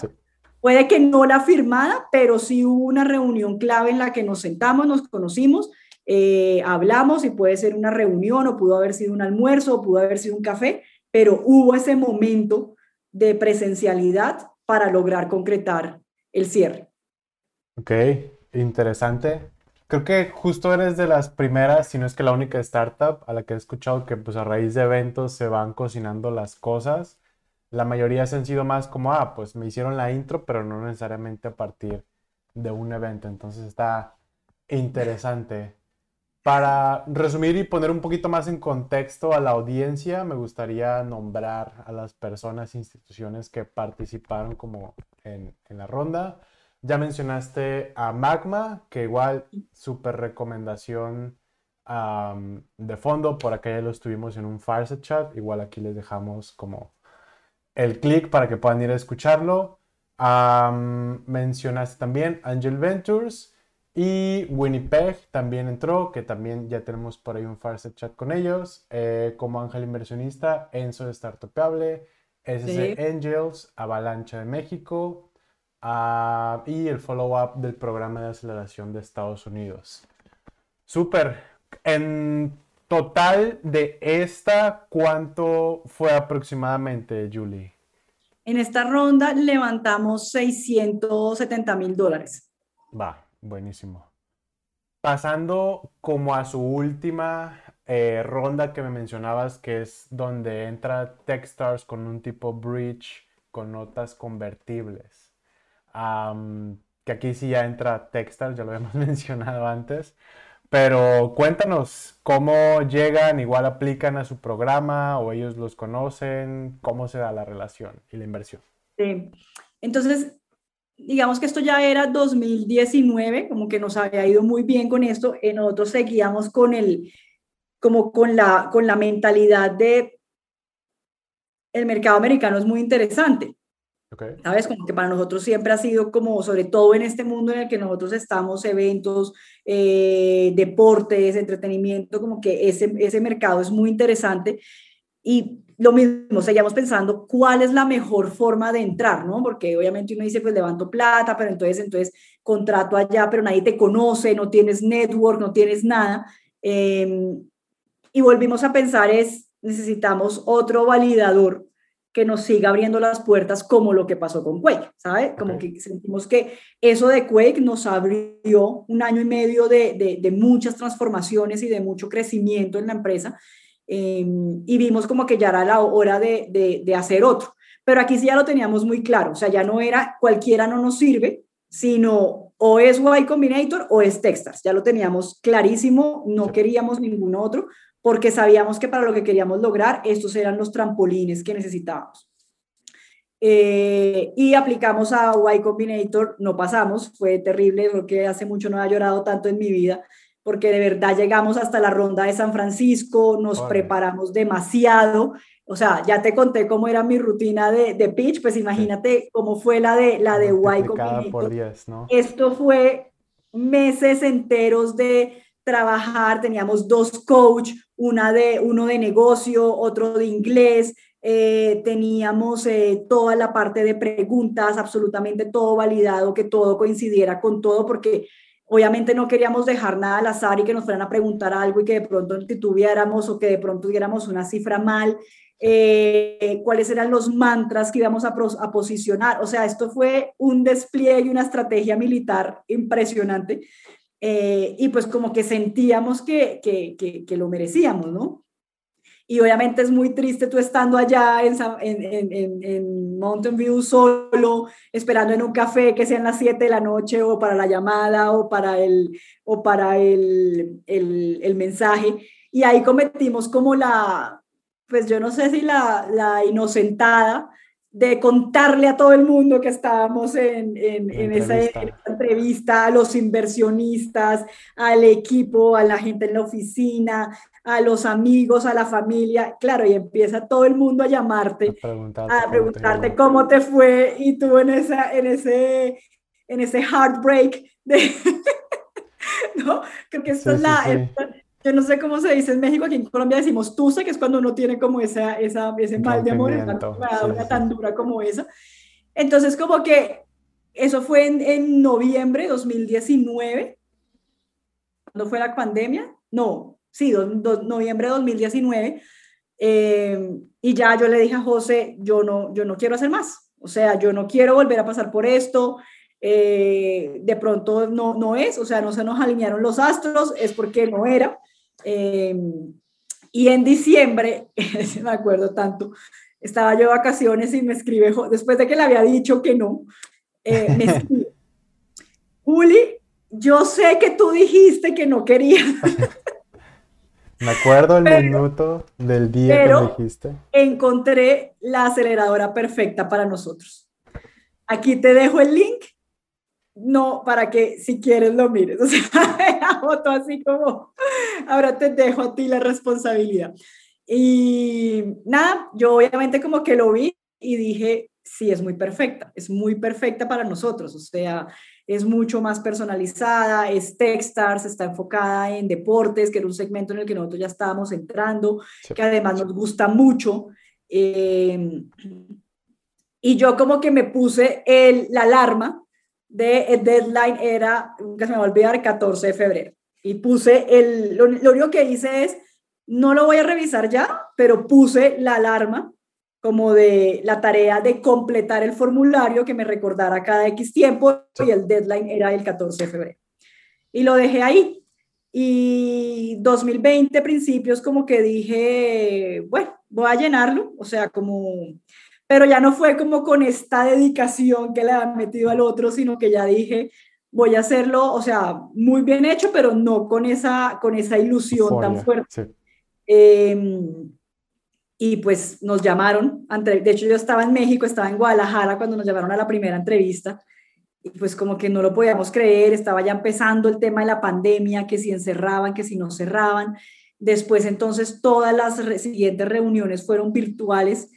Puede que no la firmada, pero sí hubo una reunión clave en la que nos sentamos, nos conocimos, eh, hablamos y puede ser una reunión o pudo haber sido un almuerzo o pudo haber sido un café, pero hubo ese momento de presencialidad para lograr concretar el cierre. Ok, interesante. Creo que justo eres de las primeras, si no es que la única startup a la que he escuchado que pues a raíz de eventos se van cocinando las cosas la mayoría se han sido más como, ah, pues me hicieron la intro, pero no necesariamente a partir de un evento. Entonces está interesante. Para resumir y poner un poquito más en contexto a la audiencia, me gustaría nombrar a las personas instituciones que participaron como en, la ronda. Ya mencionaste a Magma, que igual súper recomendación de fondo, por acá ya lo estuvimos en un Fireset Chat, igual aquí les dejamos como el clic para que puedan ir a escucharlo. mencionaste también Angel Ventures y Winnipeg también entró, que también ya tenemos por ahí un Fireset Chat con ellos, eh, como ángel inversionista, Enzo de Startupable, SC Angels, Avalancha de México y el follow-up del programa de aceleración de Estados Unidos. Súper. En total de esta, ¿cuánto fue aproximadamente, Julie? En esta ronda levantamos 670 mil dólares. Va, buenísimo. Pasando como a su última eh, ronda que me mencionabas, que es donde entra Techstars con un tipo bridge con notas convertibles. Que aquí sí ya entra Techstars, ya lo habíamos mencionado antes. Pero cuéntanos cómo llegan, igual aplican a su programa o ellos los conocen, cómo se da la relación y la inversión. Sí. Entonces, digamos que esto ya era 2019, como que nos había ido muy bien con esto, y nosotros seguíamos con el, como con la, con la mentalidad de el mercado americano es muy interesante. ¿Sabes? Como que para nosotros siempre ha sido como, sobre todo en este mundo en el que nosotros estamos, eventos, eh, deportes, entretenimiento, como que ese, ese mercado es muy interesante. Y lo mismo, seguíamos pensando cuál es la mejor forma de entrar, ¿no? Porque obviamente uno dice, pues levanto plata, pero entonces, entonces contrato allá, pero nadie te conoce, no tienes network, no tienes nada. Em, y volvimos a pensar es, necesitamos otro validador que nos siga abriendo las puertas como lo que pasó con Quake, ¿sabes? Como que sentimos que eso de Quake nos abrió un año y medio de, de, muchas transformaciones y de mucho crecimiento en la empresa em, y vimos como que ya era la hora de, de, hacer otro. Pero aquí sí ya lo teníamos muy claro, o sea, ya no era cualquiera no nos sirve, sino o es Y Combinator o es Techstars, ya lo teníamos clarísimo, no queríamos ningún otro, porque sabíamos que para lo que queríamos lograr, estos eran los trampolines que necesitábamos. Eh, y aplicamos a Y Combinator, no pasamos, fue terrible, creo que hace mucho no había llorado tanto en mi vida, porque de verdad llegamos hasta la ronda de San Francisco, nos preparamos demasiado, o sea, ya te conté cómo era mi rutina de, de pitch, pues imagínate cómo fue la de, la de Y Combinator. Esto fue meses enteros de trabajar, teníamos dos coach, una de, uno de negocio, otro de inglés, eh, teníamos eh, toda la parte de preguntas, absolutamente todo validado, que todo coincidiera con todo, porque obviamente no queríamos dejar nada al azar y que nos fueran a preguntar algo y que de pronto tuviéramos o que de pronto diéramos una cifra mal, eh, cuáles eran los mantras que íbamos a, a posicionar. O sea, esto fue un despliegue y una estrategia militar impresionante eh, y pues como que sentíamos que, que, que, lo merecíamos, ¿no? Y obviamente es muy triste tú estando allá en, en, en, Mountain View solo, esperando en un café que sean las 7 de la noche o para la llamada o para el, o para el, el, el mensaje. Y ahí cometimos como la, pues yo no sé si la, la inocentada de contarle a todo el mundo que estábamos en, en, en, esa, entrevista, a los inversionistas, al equipo, a la gente en la oficina, a los amigos, a la familia, claro, y empieza todo el mundo a llamarte, a preguntarte, cómo, te fue y tú en, esa, en, ese, en ese heartbreak de... ¿no? Creo que esto es la yo no sé cómo se dice en México, aquí en Colombia decimos tusa, que es cuando uno tiene como esa, esa ese mal de amor, una tan dura como esa. Entonces, como que eso fue en, en noviembre de 2019, ¿cuándo fue la pandemia? No, sí, noviembre de 2019. Eh, y ya yo le dije a José, yo no, yo no quiero hacer más. O sea, yo no quiero volver a pasar por esto. Eh, de pronto no, no es, o sea, no se nos alinearon los astros, es porque no era. Em, y en diciembre, me acuerdo tanto, estaba yo de vacaciones y me escribe, después de que le había dicho que no, eh, me escribe, Juli, yo sé que tú dijiste que no querías. Me acuerdo el minuto del día que me dijiste. Encontré la aceleradora perfecta para nosotros. Aquí te dejo el link. No, para que si quieres lo mires. O sea, la foto así como, ahora te dejo a ti la responsabilidad. Y nada, yo obviamente como que lo vi y dije, sí, es muy perfecta, es muy perfecta para nosotros. O sea, es mucho más personalizada, es Techstars, está enfocada en deportes, que era un segmento en el que nosotros ya estábamos entrando, que además nos gusta mucho. Em, y yo como que me puse el, la alarma de el deadline era, que se me va a olvidar, 14 de febrero. Y puse el, lo, lo único que hice es, no lo voy a revisar ya, pero puse la alarma como de la tarea de completar el formulario que me recordara cada X tiempo y el deadline era el 14 de febrero. Y lo dejé ahí. Y 2020 principios como que dije, bueno, voy a llenarlo, o sea, como, pero ya no fue como con esta dedicación que le han metido al otro, sino que ya dije, voy a hacerlo, o sea, muy bien hecho, pero no con esa, con esa ilusión tan fuerte. Em, y pues nos llamaron, de hecho yo estaba en México, estaba en Guadalajara cuando nos llamaron a la primera entrevista y pues como que no lo podíamos creer, estaba ya empezando el tema de la pandemia, que si encerraban, que si no cerraban. Después entonces todas las siguientes reuniones fueron virtuales.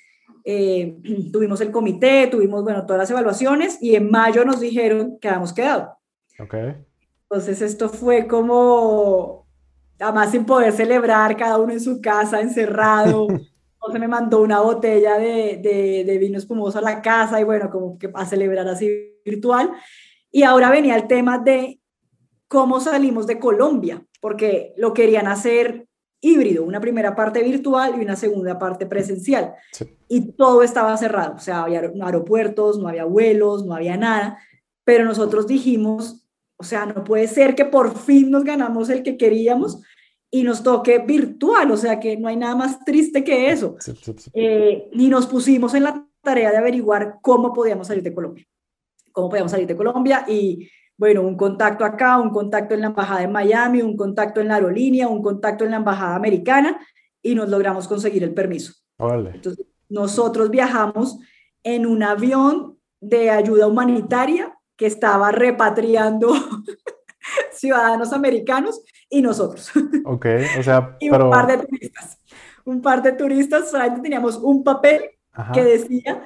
Eh, tuvimos el comité, tuvimos, bueno, todas las evaluaciones y en mayo nos dijeron que habíamos quedado. Okay. Entonces esto fue como, además sin poder celebrar, cada uno en su casa, encerrado. se me mandó una botella de, de, de, vino espumoso a la casa y bueno, como que a celebrar así virtual. Y ahora venía el tema de cómo salimos de Colombia, porque lo querían hacer híbrido, una primera parte virtual y una segunda parte presencial. Y todo estaba cerrado, o sea, había aeropuertos, no había vuelos, no había nada, pero nosotros dijimos, o sea, no puede ser que por fin nos ganamos el que queríamos, y nos toque virtual, o sea que no hay nada más triste que eso. Eh, y nos pusimos en la tarea de averiguar cómo podíamos salir de Colombia, cómo podíamos salir de Colombia y bueno, un contacto acá, un contacto en la embajada de Miami, un contacto en la aerolínea, un contacto en la embajada americana y nos logramos conseguir el permiso. Entonces, nosotros viajamos en un avión de ayuda humanitaria que estaba repatriando ciudadanos americanos y nosotros. Ok, o sea, y un par de turistas. Un par de turistas, solamente teníamos un papel que decía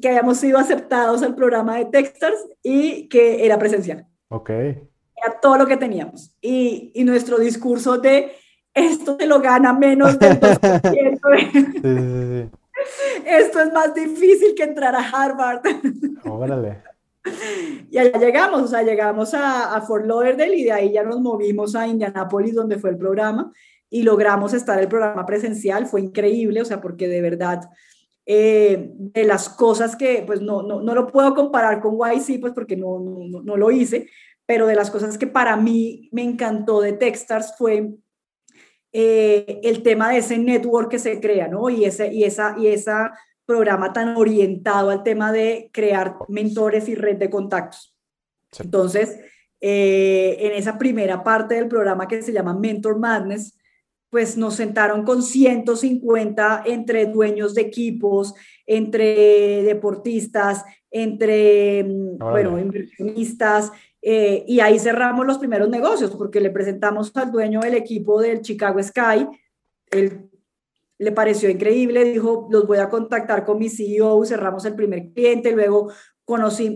que habíamos sido aceptados al programa de Techstars y que era presencial. Ok. Era todo lo que teníamos. Y, y nuestro discurso de esto te lo gana menos del 2%. sí, sí, sí. Esto es más difícil que entrar a Harvard. Órale. Y allá llegamos, o sea, llegamos a, a, Fort Lauderdale y de ahí ya nos movimos a Indianapolis, donde fue el programa, y logramos estar el programa presencial. Fue increíble, o sea, porque de verdad, eh, de las cosas que, pues no, no, no, lo puedo comparar con YC, pues porque no, no, no lo hice, pero de las cosas que para mí me encantó de Techstars fue eh, el tema de ese network que se crea, ¿no? Y, ese, y, esa, y esa programa tan orientado al tema de crear mentores y red de contactos. Entonces, eh, en esa primera parte del programa que se llama Mentor Madness, pues nos sentaron con 150 entre dueños de equipos, entre deportistas, entre, mm, bueno, inversionistas, eh, y ahí cerramos los primeros negocios porque le presentamos al dueño del equipo del Chicago Sky, el le pareció increíble, dijo, los voy a contactar con mi CEO, cerramos el primer cliente, luego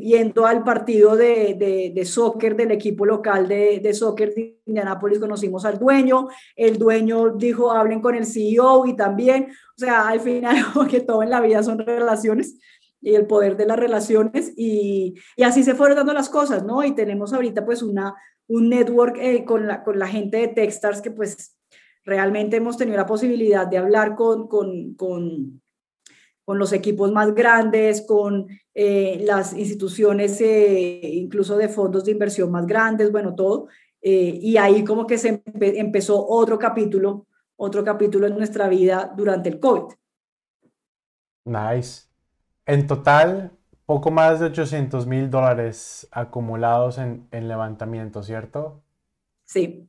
yendo al partido de, de, soccer del equipo local de, de soccer de Indianápolis, conocimos al dueño, el dueño dijo, hablen con el CEO y también, o sea, al final, que todo en la vida son relaciones y el poder de las relaciones y, y así se fueron dando las cosas, ¿no? Y tenemos ahorita pues una, un network eh, con, la, con la gente de Techstars que pues Realmente hemos tenido la posibilidad de hablar con, con, con, con los equipos más grandes, con eh, las instituciones eh, incluso de fondos de inversión más grandes, bueno, todo. Eh, y ahí como que se empezó otro capítulo, otro capítulo en nuestra vida durante el COVID. Nice. En total, poco más de 800 mil dólares acumulados en, levantamiento, ¿cierto? Sí.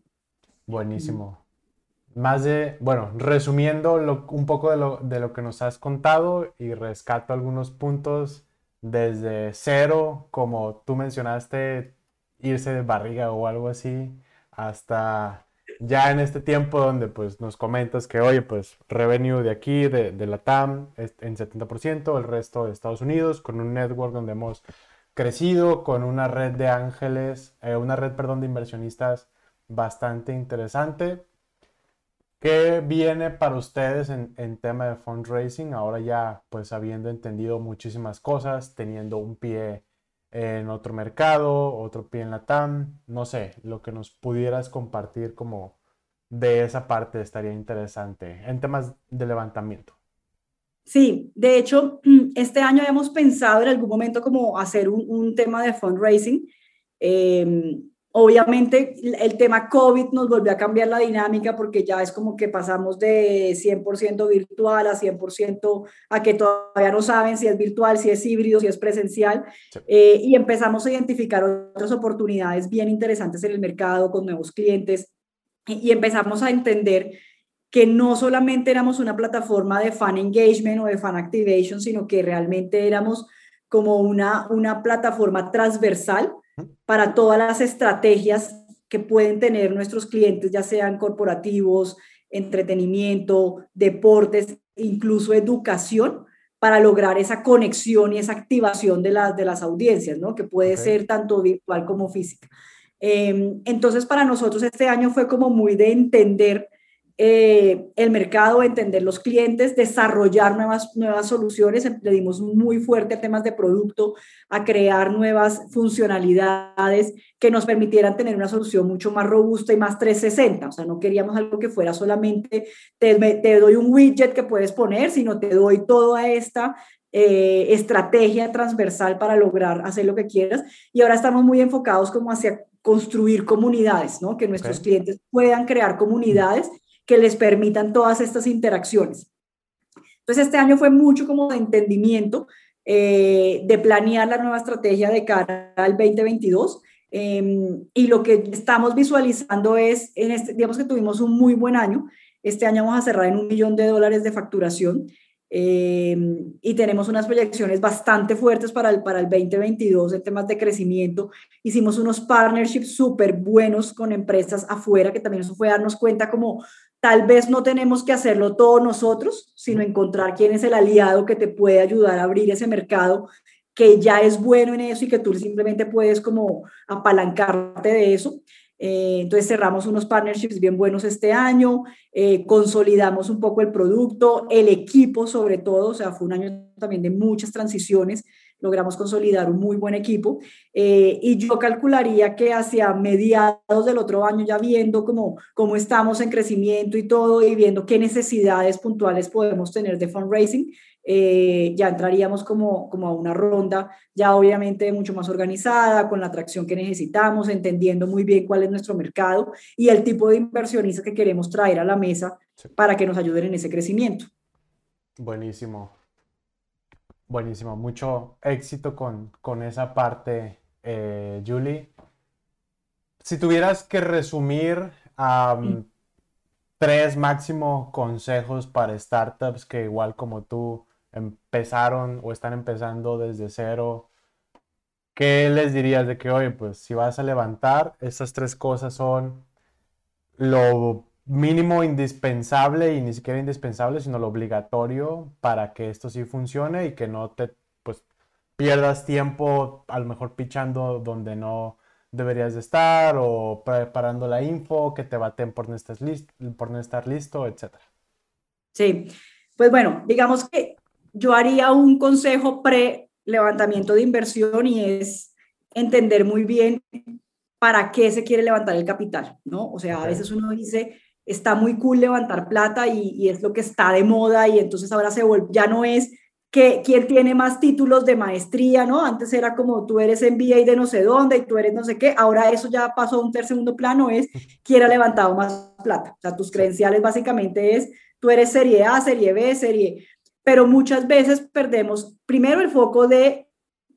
Buenísimo. Más de, bueno, resumiendo un poco de lo, de lo que nos has contado y rescato algunos puntos desde cero, como tú mencionaste, irse de barriga o algo así, hasta ya en este tiempo donde pues nos comentas que, oye, pues revenue de aquí, de, de la TAM, en 70%, el resto de Estados Unidos, con un network donde hemos crecido, con una red de ángeles, eh, una red, perdón, de inversionistas bastante interesante. ¿Qué viene para ustedes en, en, tema de fundraising? Ahora ya pues habiendo entendido muchísimas cosas, teniendo un pie en otro mercado, otro pie en la TAM, no sé, lo que nos pudieras compartir como de esa parte estaría interesante en temas de levantamiento. Sí, de hecho, este año hemos pensado en algún momento como hacer un, un tema de fundraising. Eh, Obviamente el tema COVID nos volvió a cambiar la dinámica porque ya es como que pasamos de 100% virtual a 100% a que todavía no saben si es virtual, si es híbrido, si es presencial. Eh, y empezamos a identificar otras oportunidades bien interesantes en el mercado con nuevos clientes y, empezamos a entender que no solamente éramos una plataforma de fan engagement o de fan activation, sino que realmente éramos como una, una plataforma transversal para todas las estrategias que pueden tener nuestros clientes, ya sean corporativos, entretenimiento, deportes, incluso educación, para lograr esa conexión y esa activación de, las de las audiencias, ¿no? que puede ser tanto virtual como física. Em, entonces, para nosotros este año fue como muy de entender eh, el mercado, entender los clientes, desarrollar nuevas, nuevas soluciones. Le dimos muy fuerte a temas de producto, a crear nuevas funcionalidades que nos permitieran tener una solución mucho más robusta y más 360. O sea, no queríamos algo que fuera solamente te, te doy un widget que puedes poner, sino te doy toda esta eh, estrategia transversal para lograr hacer lo que quieras. Y ahora estamos muy enfocados como hacia construir comunidades, ¿no? Que nuestros clientes puedan crear comunidades que les permitan todas estas interacciones. Entonces, este año fue mucho como de entendimiento, eh, de planear la nueva estrategia de cara al 2022. Em, y lo que estamos visualizando es, en este, digamos que tuvimos un muy buen año. Este año vamos a cerrar en un millón de dólares de facturación. Em, y tenemos unas proyecciones bastante fuertes para el, para el 2022 en temas de crecimiento. Hicimos unos partnerships súper buenos con empresas afuera, que también eso fue darnos cuenta como Tal vez no tenemos que hacerlo todos nosotros, sino encontrar quién es el aliado que te puede ayudar a abrir ese mercado que ya es bueno en eso y que tú simplemente puedes como apalancarte de eso. Eh, entonces cerramos unos partnerships bien buenos este año, eh, consolidamos un poco el producto, el equipo sobre todo, o sea, fue un año también de muchas transiciones logramos consolidar un muy buen equipo eh, y yo calcularía que hacia mediados del otro año, ya viendo cómo, cómo estamos en crecimiento y todo y viendo qué necesidades puntuales podemos tener de fundraising, eh, ya entraríamos como, como a una ronda ya obviamente mucho más organizada, con la atracción que necesitamos, entendiendo muy bien cuál es nuestro mercado y el tipo de inversionistas que queremos traer a la mesa para que nos ayuden en ese crecimiento. Buenísimo. Buenísimo, mucho éxito con, con esa parte, eh, Julie. Si tuvieras que resumir tres máximo consejos para startups que igual como tú empezaron o están empezando desde cero, ¿qué les dirías de que, oye, pues si vas a levantar, estas tres cosas son lo mínimo indispensable y ni siquiera indispensable, sino lo obligatorio para que esto sí funcione y que no te pues pierdas tiempo a lo mejor pichando donde no deberías de estar o preparando la info, que te baten por no estar listo, por no estar listo, etc. Sí, pues bueno, digamos que yo haría un consejo pre levantamiento de inversión y es entender muy bien para qué se quiere levantar el capital, ¿no? O sea, a veces uno dice, está muy cool levantar plata y, es lo que está de moda y entonces ahora se ya no es que quién tiene más títulos de maestría, ¿no? Antes era como tú eres MBA de no sé dónde y tú eres no sé qué, ahora eso ya pasó a un tercer segundo plano, es quién ha levantado más plata. O sea, tus credenciales básicamente es tú eres serie A, serie B, serie pero muchas veces perdemos primero el foco de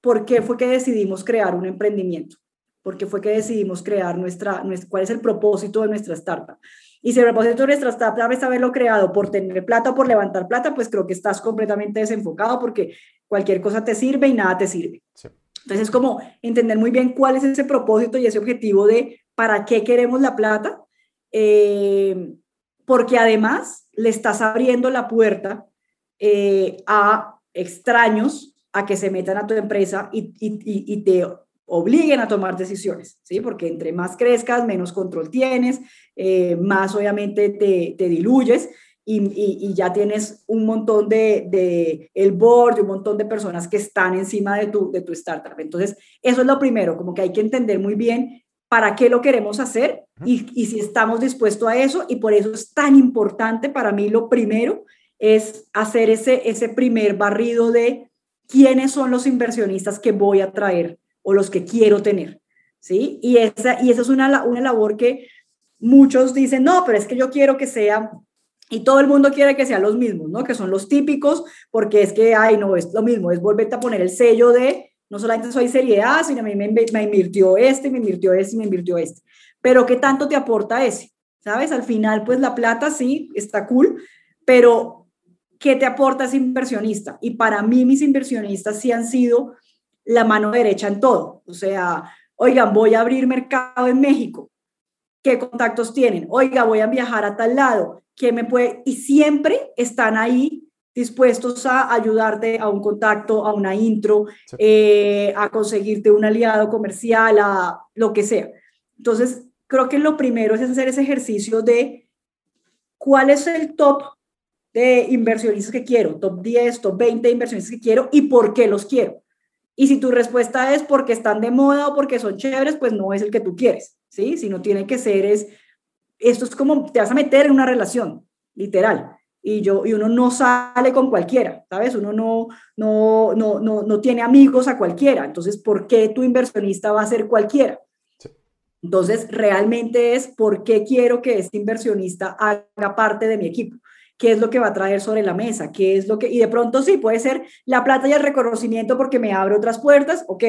por qué fue que decidimos crear un emprendimiento, por qué fue que decidimos crear nuestra, nuestra cuál es el propósito de nuestra startup. Y si el propósito de nuestra startup es haberlo creado por tener plata o por levantar plata, pues creo que estás completamente desenfocado porque cualquier cosa te sirve y nada te sirve. Entonces es como entender muy bien cuál es ese propósito y ese objetivo de para qué queremos la plata, eh, porque además le estás abriendo la puerta eh, a extraños a que se metan a tu empresa y, te obliguen a tomar decisiones, ¿sí? Porque entre más crezcas, menos control tienes, eh, más obviamente te, diluyes y, ya tienes un montón de, el board, un montón de personas que están encima de tu, de tu startup. Entonces, eso es lo primero, como que hay que entender muy bien para qué lo queremos hacer y, y si estamos dispuestos a eso. Y por eso es tan importante para mí lo primero es hacer ese, ese primer barrido de quiénes son los inversionistas que voy a traer o los que quiero tener. ¿sí? Y esa, y esa es una, una labor que muchos dicen, no, pero es que yo quiero que sea, y todo el mundo quiere que sean los mismos, ¿no? Que son los típicos, porque es que, ay, no, es lo mismo, es volverte a poner el sello de, no solamente soy seriedad, sino a mí me, me invirtió este, me invirtió este, me invirtió este. Pero ¿qué tanto te aporta ese? ¿Sabes? Al final, pues la plata sí, está cool, pero ¿qué te aporta ese inversionista? Y para mí mis inversionistas sí han sido la mano derecha en todo. O sea, oigan, voy a abrir mercado en México. ¿Qué contactos tienen? Oiga, voy a viajar a tal lado. ¿Qué me puede? Y siempre están ahí dispuestos a ayudarte a un contacto, a una intro, eh, a conseguirte un aliado comercial, a lo que sea. Entonces, creo que lo primero es hacer ese ejercicio de cuál es el top de inversionistas que quiero, top 10, top 20 inversionistas que quiero y por qué los quiero. Y si tu respuesta es porque están de moda o porque son chéveres, pues no es el que tú quieres, ¿sí? Si no tiene que ser es, esto es como te vas a meter en una relación, literal. Y, yo, y uno no sale con cualquiera, ¿sabes? Uno no, no, no, no, no tiene amigos a cualquiera. Entonces, ¿por qué tu inversionista va a ser cualquiera? Entonces, realmente es por qué quiero que este inversionista haga parte de mi equipo qué es lo que va a traer sobre la mesa, qué es lo que, y de pronto sí, puede ser la plata y el reconocimiento porque me abre otras puertas, ok,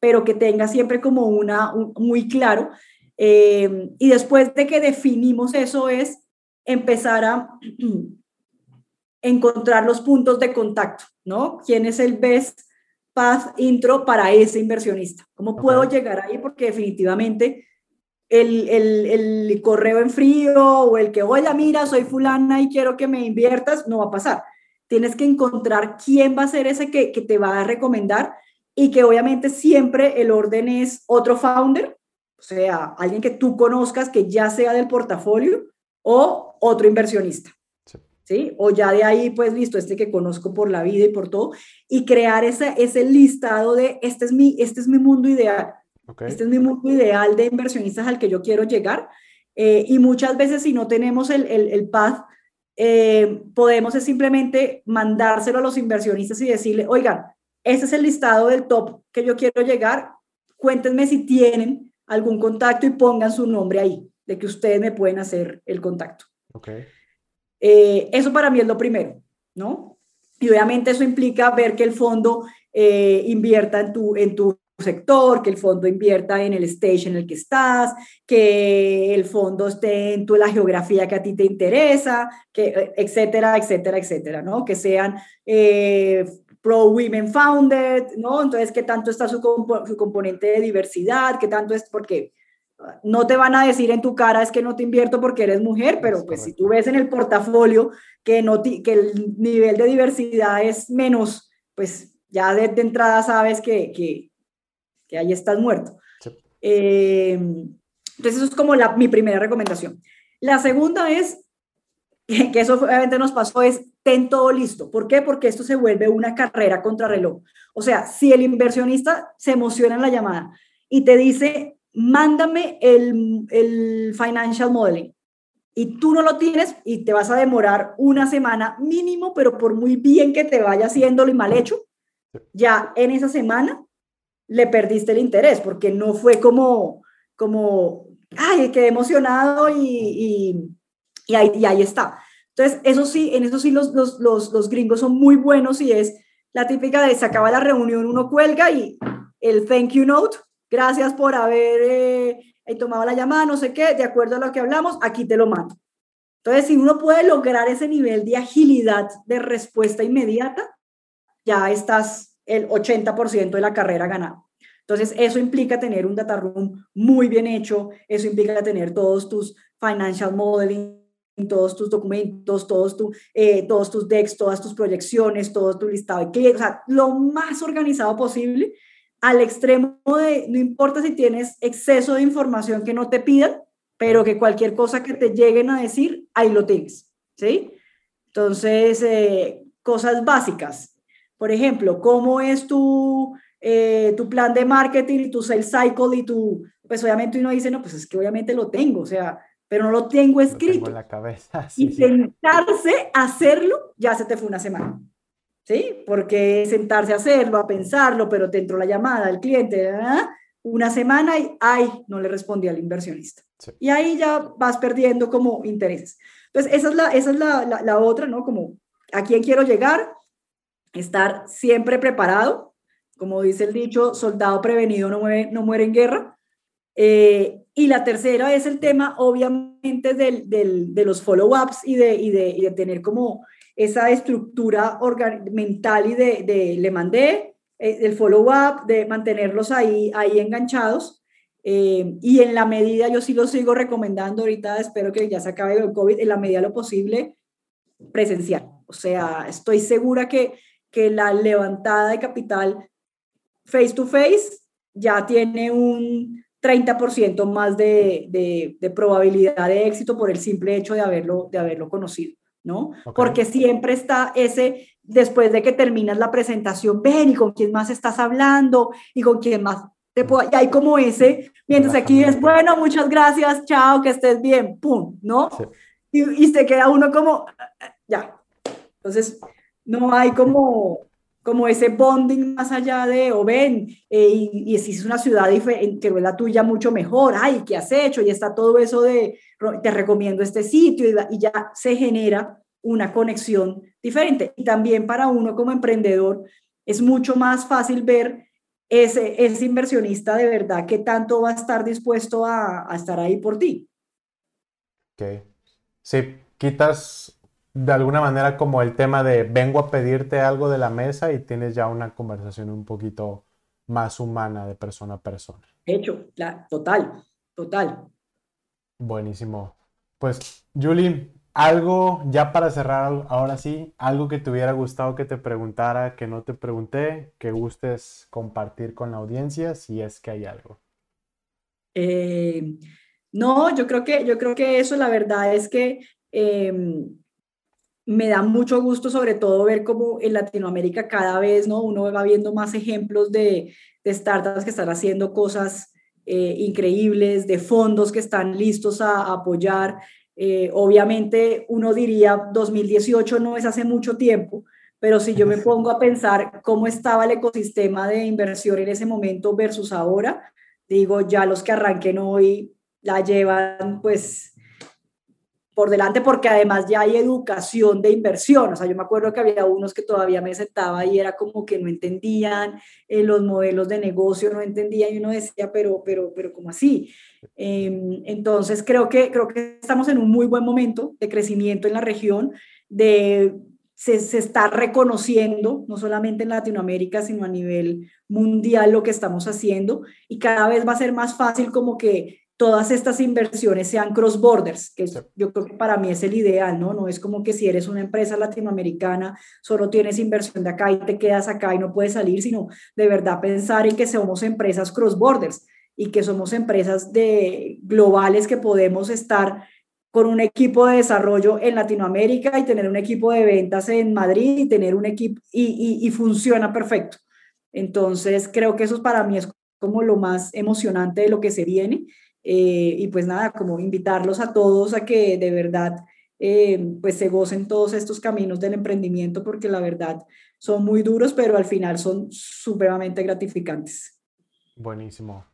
pero que tenga siempre como una, muy claro. Eh, y después de que definimos eso es empezar a encontrar los puntos de contacto, ¿no? ¿Quién es el best path intro para ese inversionista? ¿Cómo puedo llegar ahí? Porque definitivamente el, el, correo en frío o el que, oye, mira, soy fulana y quiero que me inviertas, no va a pasar. Tienes que encontrar quién va a ser ese que, que te va a recomendar y que obviamente siempre el orden es otro founder, o sea, alguien que tú conozcas que ya sea del portafolio o otro inversionista. Sí. O ya de ahí, pues listo, este que conozco por la vida y por todo, y crear ese, ese listado de, este es mi, este es mi mundo ideal este es mi mundo ideal de inversionistas al que yo quiero llegar. Eh, y muchas veces si no tenemos el, el, el path, eh, podemos simplemente mandárselo a los inversionistas y decirle, oigan, este es el listado del top que yo quiero llegar, cuéntenme si tienen algún contacto y pongan su nombre ahí, de que ustedes me pueden hacer el contacto. Okay. Eh, eso para mí es lo primero, ¿no? Y obviamente eso implica ver que el fondo invierta en tu, en tu sector, que el fondo invierta en el stage en el que estás, que el fondo esté en tu, la geografía que a ti te interesa, que, etcétera, etcétera, etcétera, ¿no? Que sean eh, pro women founded, ¿no? Entonces, ¿qué tanto está su, su, componente de diversidad? ¿Qué tanto es? Porque ah, no te van a decir en tu cara es que no te invierto porque eres mujer, pero pues si tú ves en el portafolio que, no que el nivel de diversidad es menos, pues ya de, entrada sabes que, que que ahí estás muerto. Eh, entonces, eso es como la, mi primera recomendación. La segunda es, que eso obviamente nos pasó, es ten todo listo. ¿Por qué? Porque esto se vuelve una carrera contra reloj. O sea, si el inversionista se emociona en la llamada y te dice, mándame el, el financial modeling, y tú no lo tienes y te vas a demorar una semana mínimo, pero por muy bien que te vaya haciéndolo y mal hecho, ya en esa semana le perdiste el interés, porque no fue como, como ay, quedé emocionado y, y, ahí, y ahí está. Entonces, eso sí, en eso sí los, los, los, los gringos son muy buenos y es la típica de se acaba la reunión, uno cuelga y el thank you note, gracias por haber eh, tomado la llamada, no sé qué, de acuerdo a lo que hablamos, aquí te lo mando. Entonces, si uno puede lograr ese nivel de agilidad de respuesta inmediata, ya estás el 80% de la carrera ganado. Entonces, eso implica tener un data room muy bien hecho, eso implica tener todos tus financial modeling todos tus documentos, todos, tu, eh, todos tus decks, todas tus proyecciones, todo tu listado de clientes, o sea, lo más organizado posible, al extremo de, no importa si tienes exceso de información que no te pidan, pero que cualquier cosa que te lleguen a decir, ahí lo tienes, ¿sí? Entonces, eh, cosas básicas. Por ejemplo, ¿cómo es tu, eh, tu plan de marketing y tu sales cycle y tu, pues obviamente uno dice, no, pues es que obviamente lo tengo, o sea, pero no lo tengo escrito. en la cabeza. y sentarse a hacerlo, ya se te fue una semana. ¿Sí? Porque sentarse a hacerlo, a pensarlo, pero te entró la llamada del cliente, una semana y, ay, no le respondí al inversionista. Y ahí ya vas perdiendo como intereses. Entonces, esa es la, esa es la, la, otra, ¿no? Como, ¿a quién quiero llegar? Estar siempre preparado. Como dice el dicho, soldado prevenido no muere, no muere en guerra. Eh, y la tercera es el tema, obviamente, del, del, de los follow-ups y de, y, de, y de, tener como esa estructura mental y de, de le mandé, eh, el follow-up, de mantenerlos ahí, ahí enganchados. Eh, y en la medida, yo sí lo sigo recomendando ahorita, espero que ya se acabe el COVID, en la medida de lo posible, presencial. O sea, estoy segura que, que la levantada de capital face to face ya tiene un 30% más de, de, probabilidad de éxito por el simple hecho de haberlo, de haberlo conocido, ¿no? Porque siempre está ese, después de que terminas la presentación, ven y con quién más estás hablando y con quién más te puedo, y hay como ese, mientras aquí es, bueno, muchas gracias, chao, que estés bien, pum, ¿no? Y, y se queda uno como, ya. Entonces, no hay como, como ese bonding más allá de, o ven, eh, y, si es una ciudad que es la tuya mucho mejor, ay, ¿qué has hecho? Y está todo eso de, te recomiendo este sitio, y, ya se genera una conexión diferente. Y también para uno como emprendedor es mucho más fácil ver ese, ese inversionista de verdad que tanto va a estar dispuesto a, a estar ahí por ti. Ok. Sí, quitas de alguna manera como el tema de vengo a pedirte algo de la mesa y tienes ya una conversación un poquito más humana de persona a persona. Hecho, la, total, total. Buenísimo. Pues, Julie, algo ya para cerrar ahora sí, algo que te hubiera gustado que te preguntara, que no te pregunté, que gustes compartir con la audiencia, si es que hay algo. Eh, no, yo creo que, yo creo que eso, la verdad es que em, me da mucho gusto sobre todo ver cómo en Latinoamérica cada vez ¿no? uno va viendo más ejemplos de, startups que están haciendo cosas eh, increíbles, de fondos que están listos a, apoyar. Eh, obviamente uno diría 2018 no es hace mucho tiempo, pero si yo me pongo a pensar cómo estaba el ecosistema de inversión en ese momento versus ahora, digo, ya los que arranquen hoy la llevan pues por delante porque además ya hay educación de inversión. O sea, yo me acuerdo que había unos que todavía me sentaba y era como que no entendían eh, los modelos de negocio, no entendían y uno decía, pero, pero, pero, ¿cómo así? Em, entonces, creo que, creo que estamos en un muy buen momento de crecimiento en la región, de se, se, está reconociendo, no solamente en Latinoamérica, sino a nivel mundial lo que estamos haciendo y cada vez va a ser más fácil como que todas estas inversiones sean cross borders, que yo creo que para mí es el ideal, ¿no? No es como que si eres una empresa latinoamericana, solo tienes inversión de acá y te quedas acá y no puedes salir, sino de verdad pensar en que somos empresas cross borders y que somos empresas de globales que podemos estar con un equipo de desarrollo en Latinoamérica y tener un equipo de ventas en Madrid y tener un equipo y, y, y funciona perfecto. Entonces, creo que eso para mí es como lo más emocionante de lo que se viene eh, y pues nada, como invitarlos a todos a que de verdad eh, pues se gocen todos estos caminos del emprendimiento porque la verdad son muy duros, pero al final son supremamente gratificantes. Buenísimo.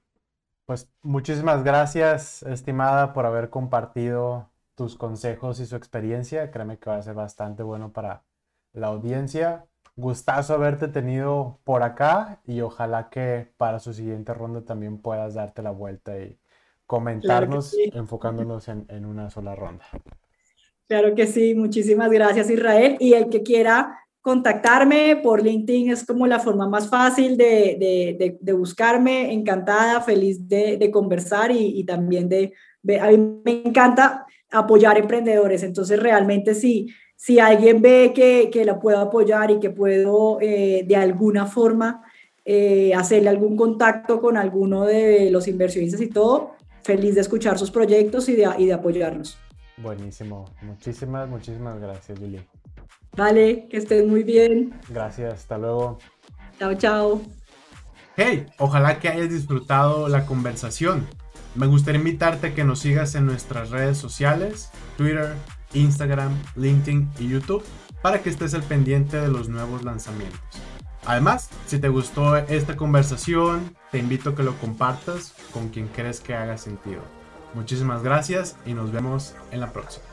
Pues muchísimas gracias, estimada, por haber compartido tus consejos y su experiencia. Créeme que va a ser bastante bueno para la audiencia. Gustazo haberte tenido por acá y ojalá que para su siguiente ronda también puedas darte la vuelta y comentarnos enfocándonos en, en una sola ronda. Claro que sí, muchísimas gracias Israel. Y el que quiera contactarme por LinkedIn es como la forma más fácil de, de, buscarme, encantada, feliz de, conversar y, y, también de, a mí me encanta apoyar emprendedores, entonces realmente sí, si alguien ve que, que la puedo apoyar y que puedo eh, de alguna forma eh, hacerle algún contacto con alguno de los inversionistas y todo, feliz de escuchar sus proyectos y de, y de apoyarnos. Buenísimo. Muchísimas, muchísimas gracias, Lili. Vale, que estés muy bien. Gracias, hasta luego. Chao, chao. Hey, ojalá que hayas disfrutado la conversación. Me gustaría invitarte a que nos sigas en nuestras redes sociales, Twitter, Instagram, LinkedIn y YouTube, para que estés al pendiente de los nuevos lanzamientos. Además, si te gustó esta conversación, te invito a que lo compartas con quien crees que haga sentido. Muchísimas gracias y nos vemos en la próxima.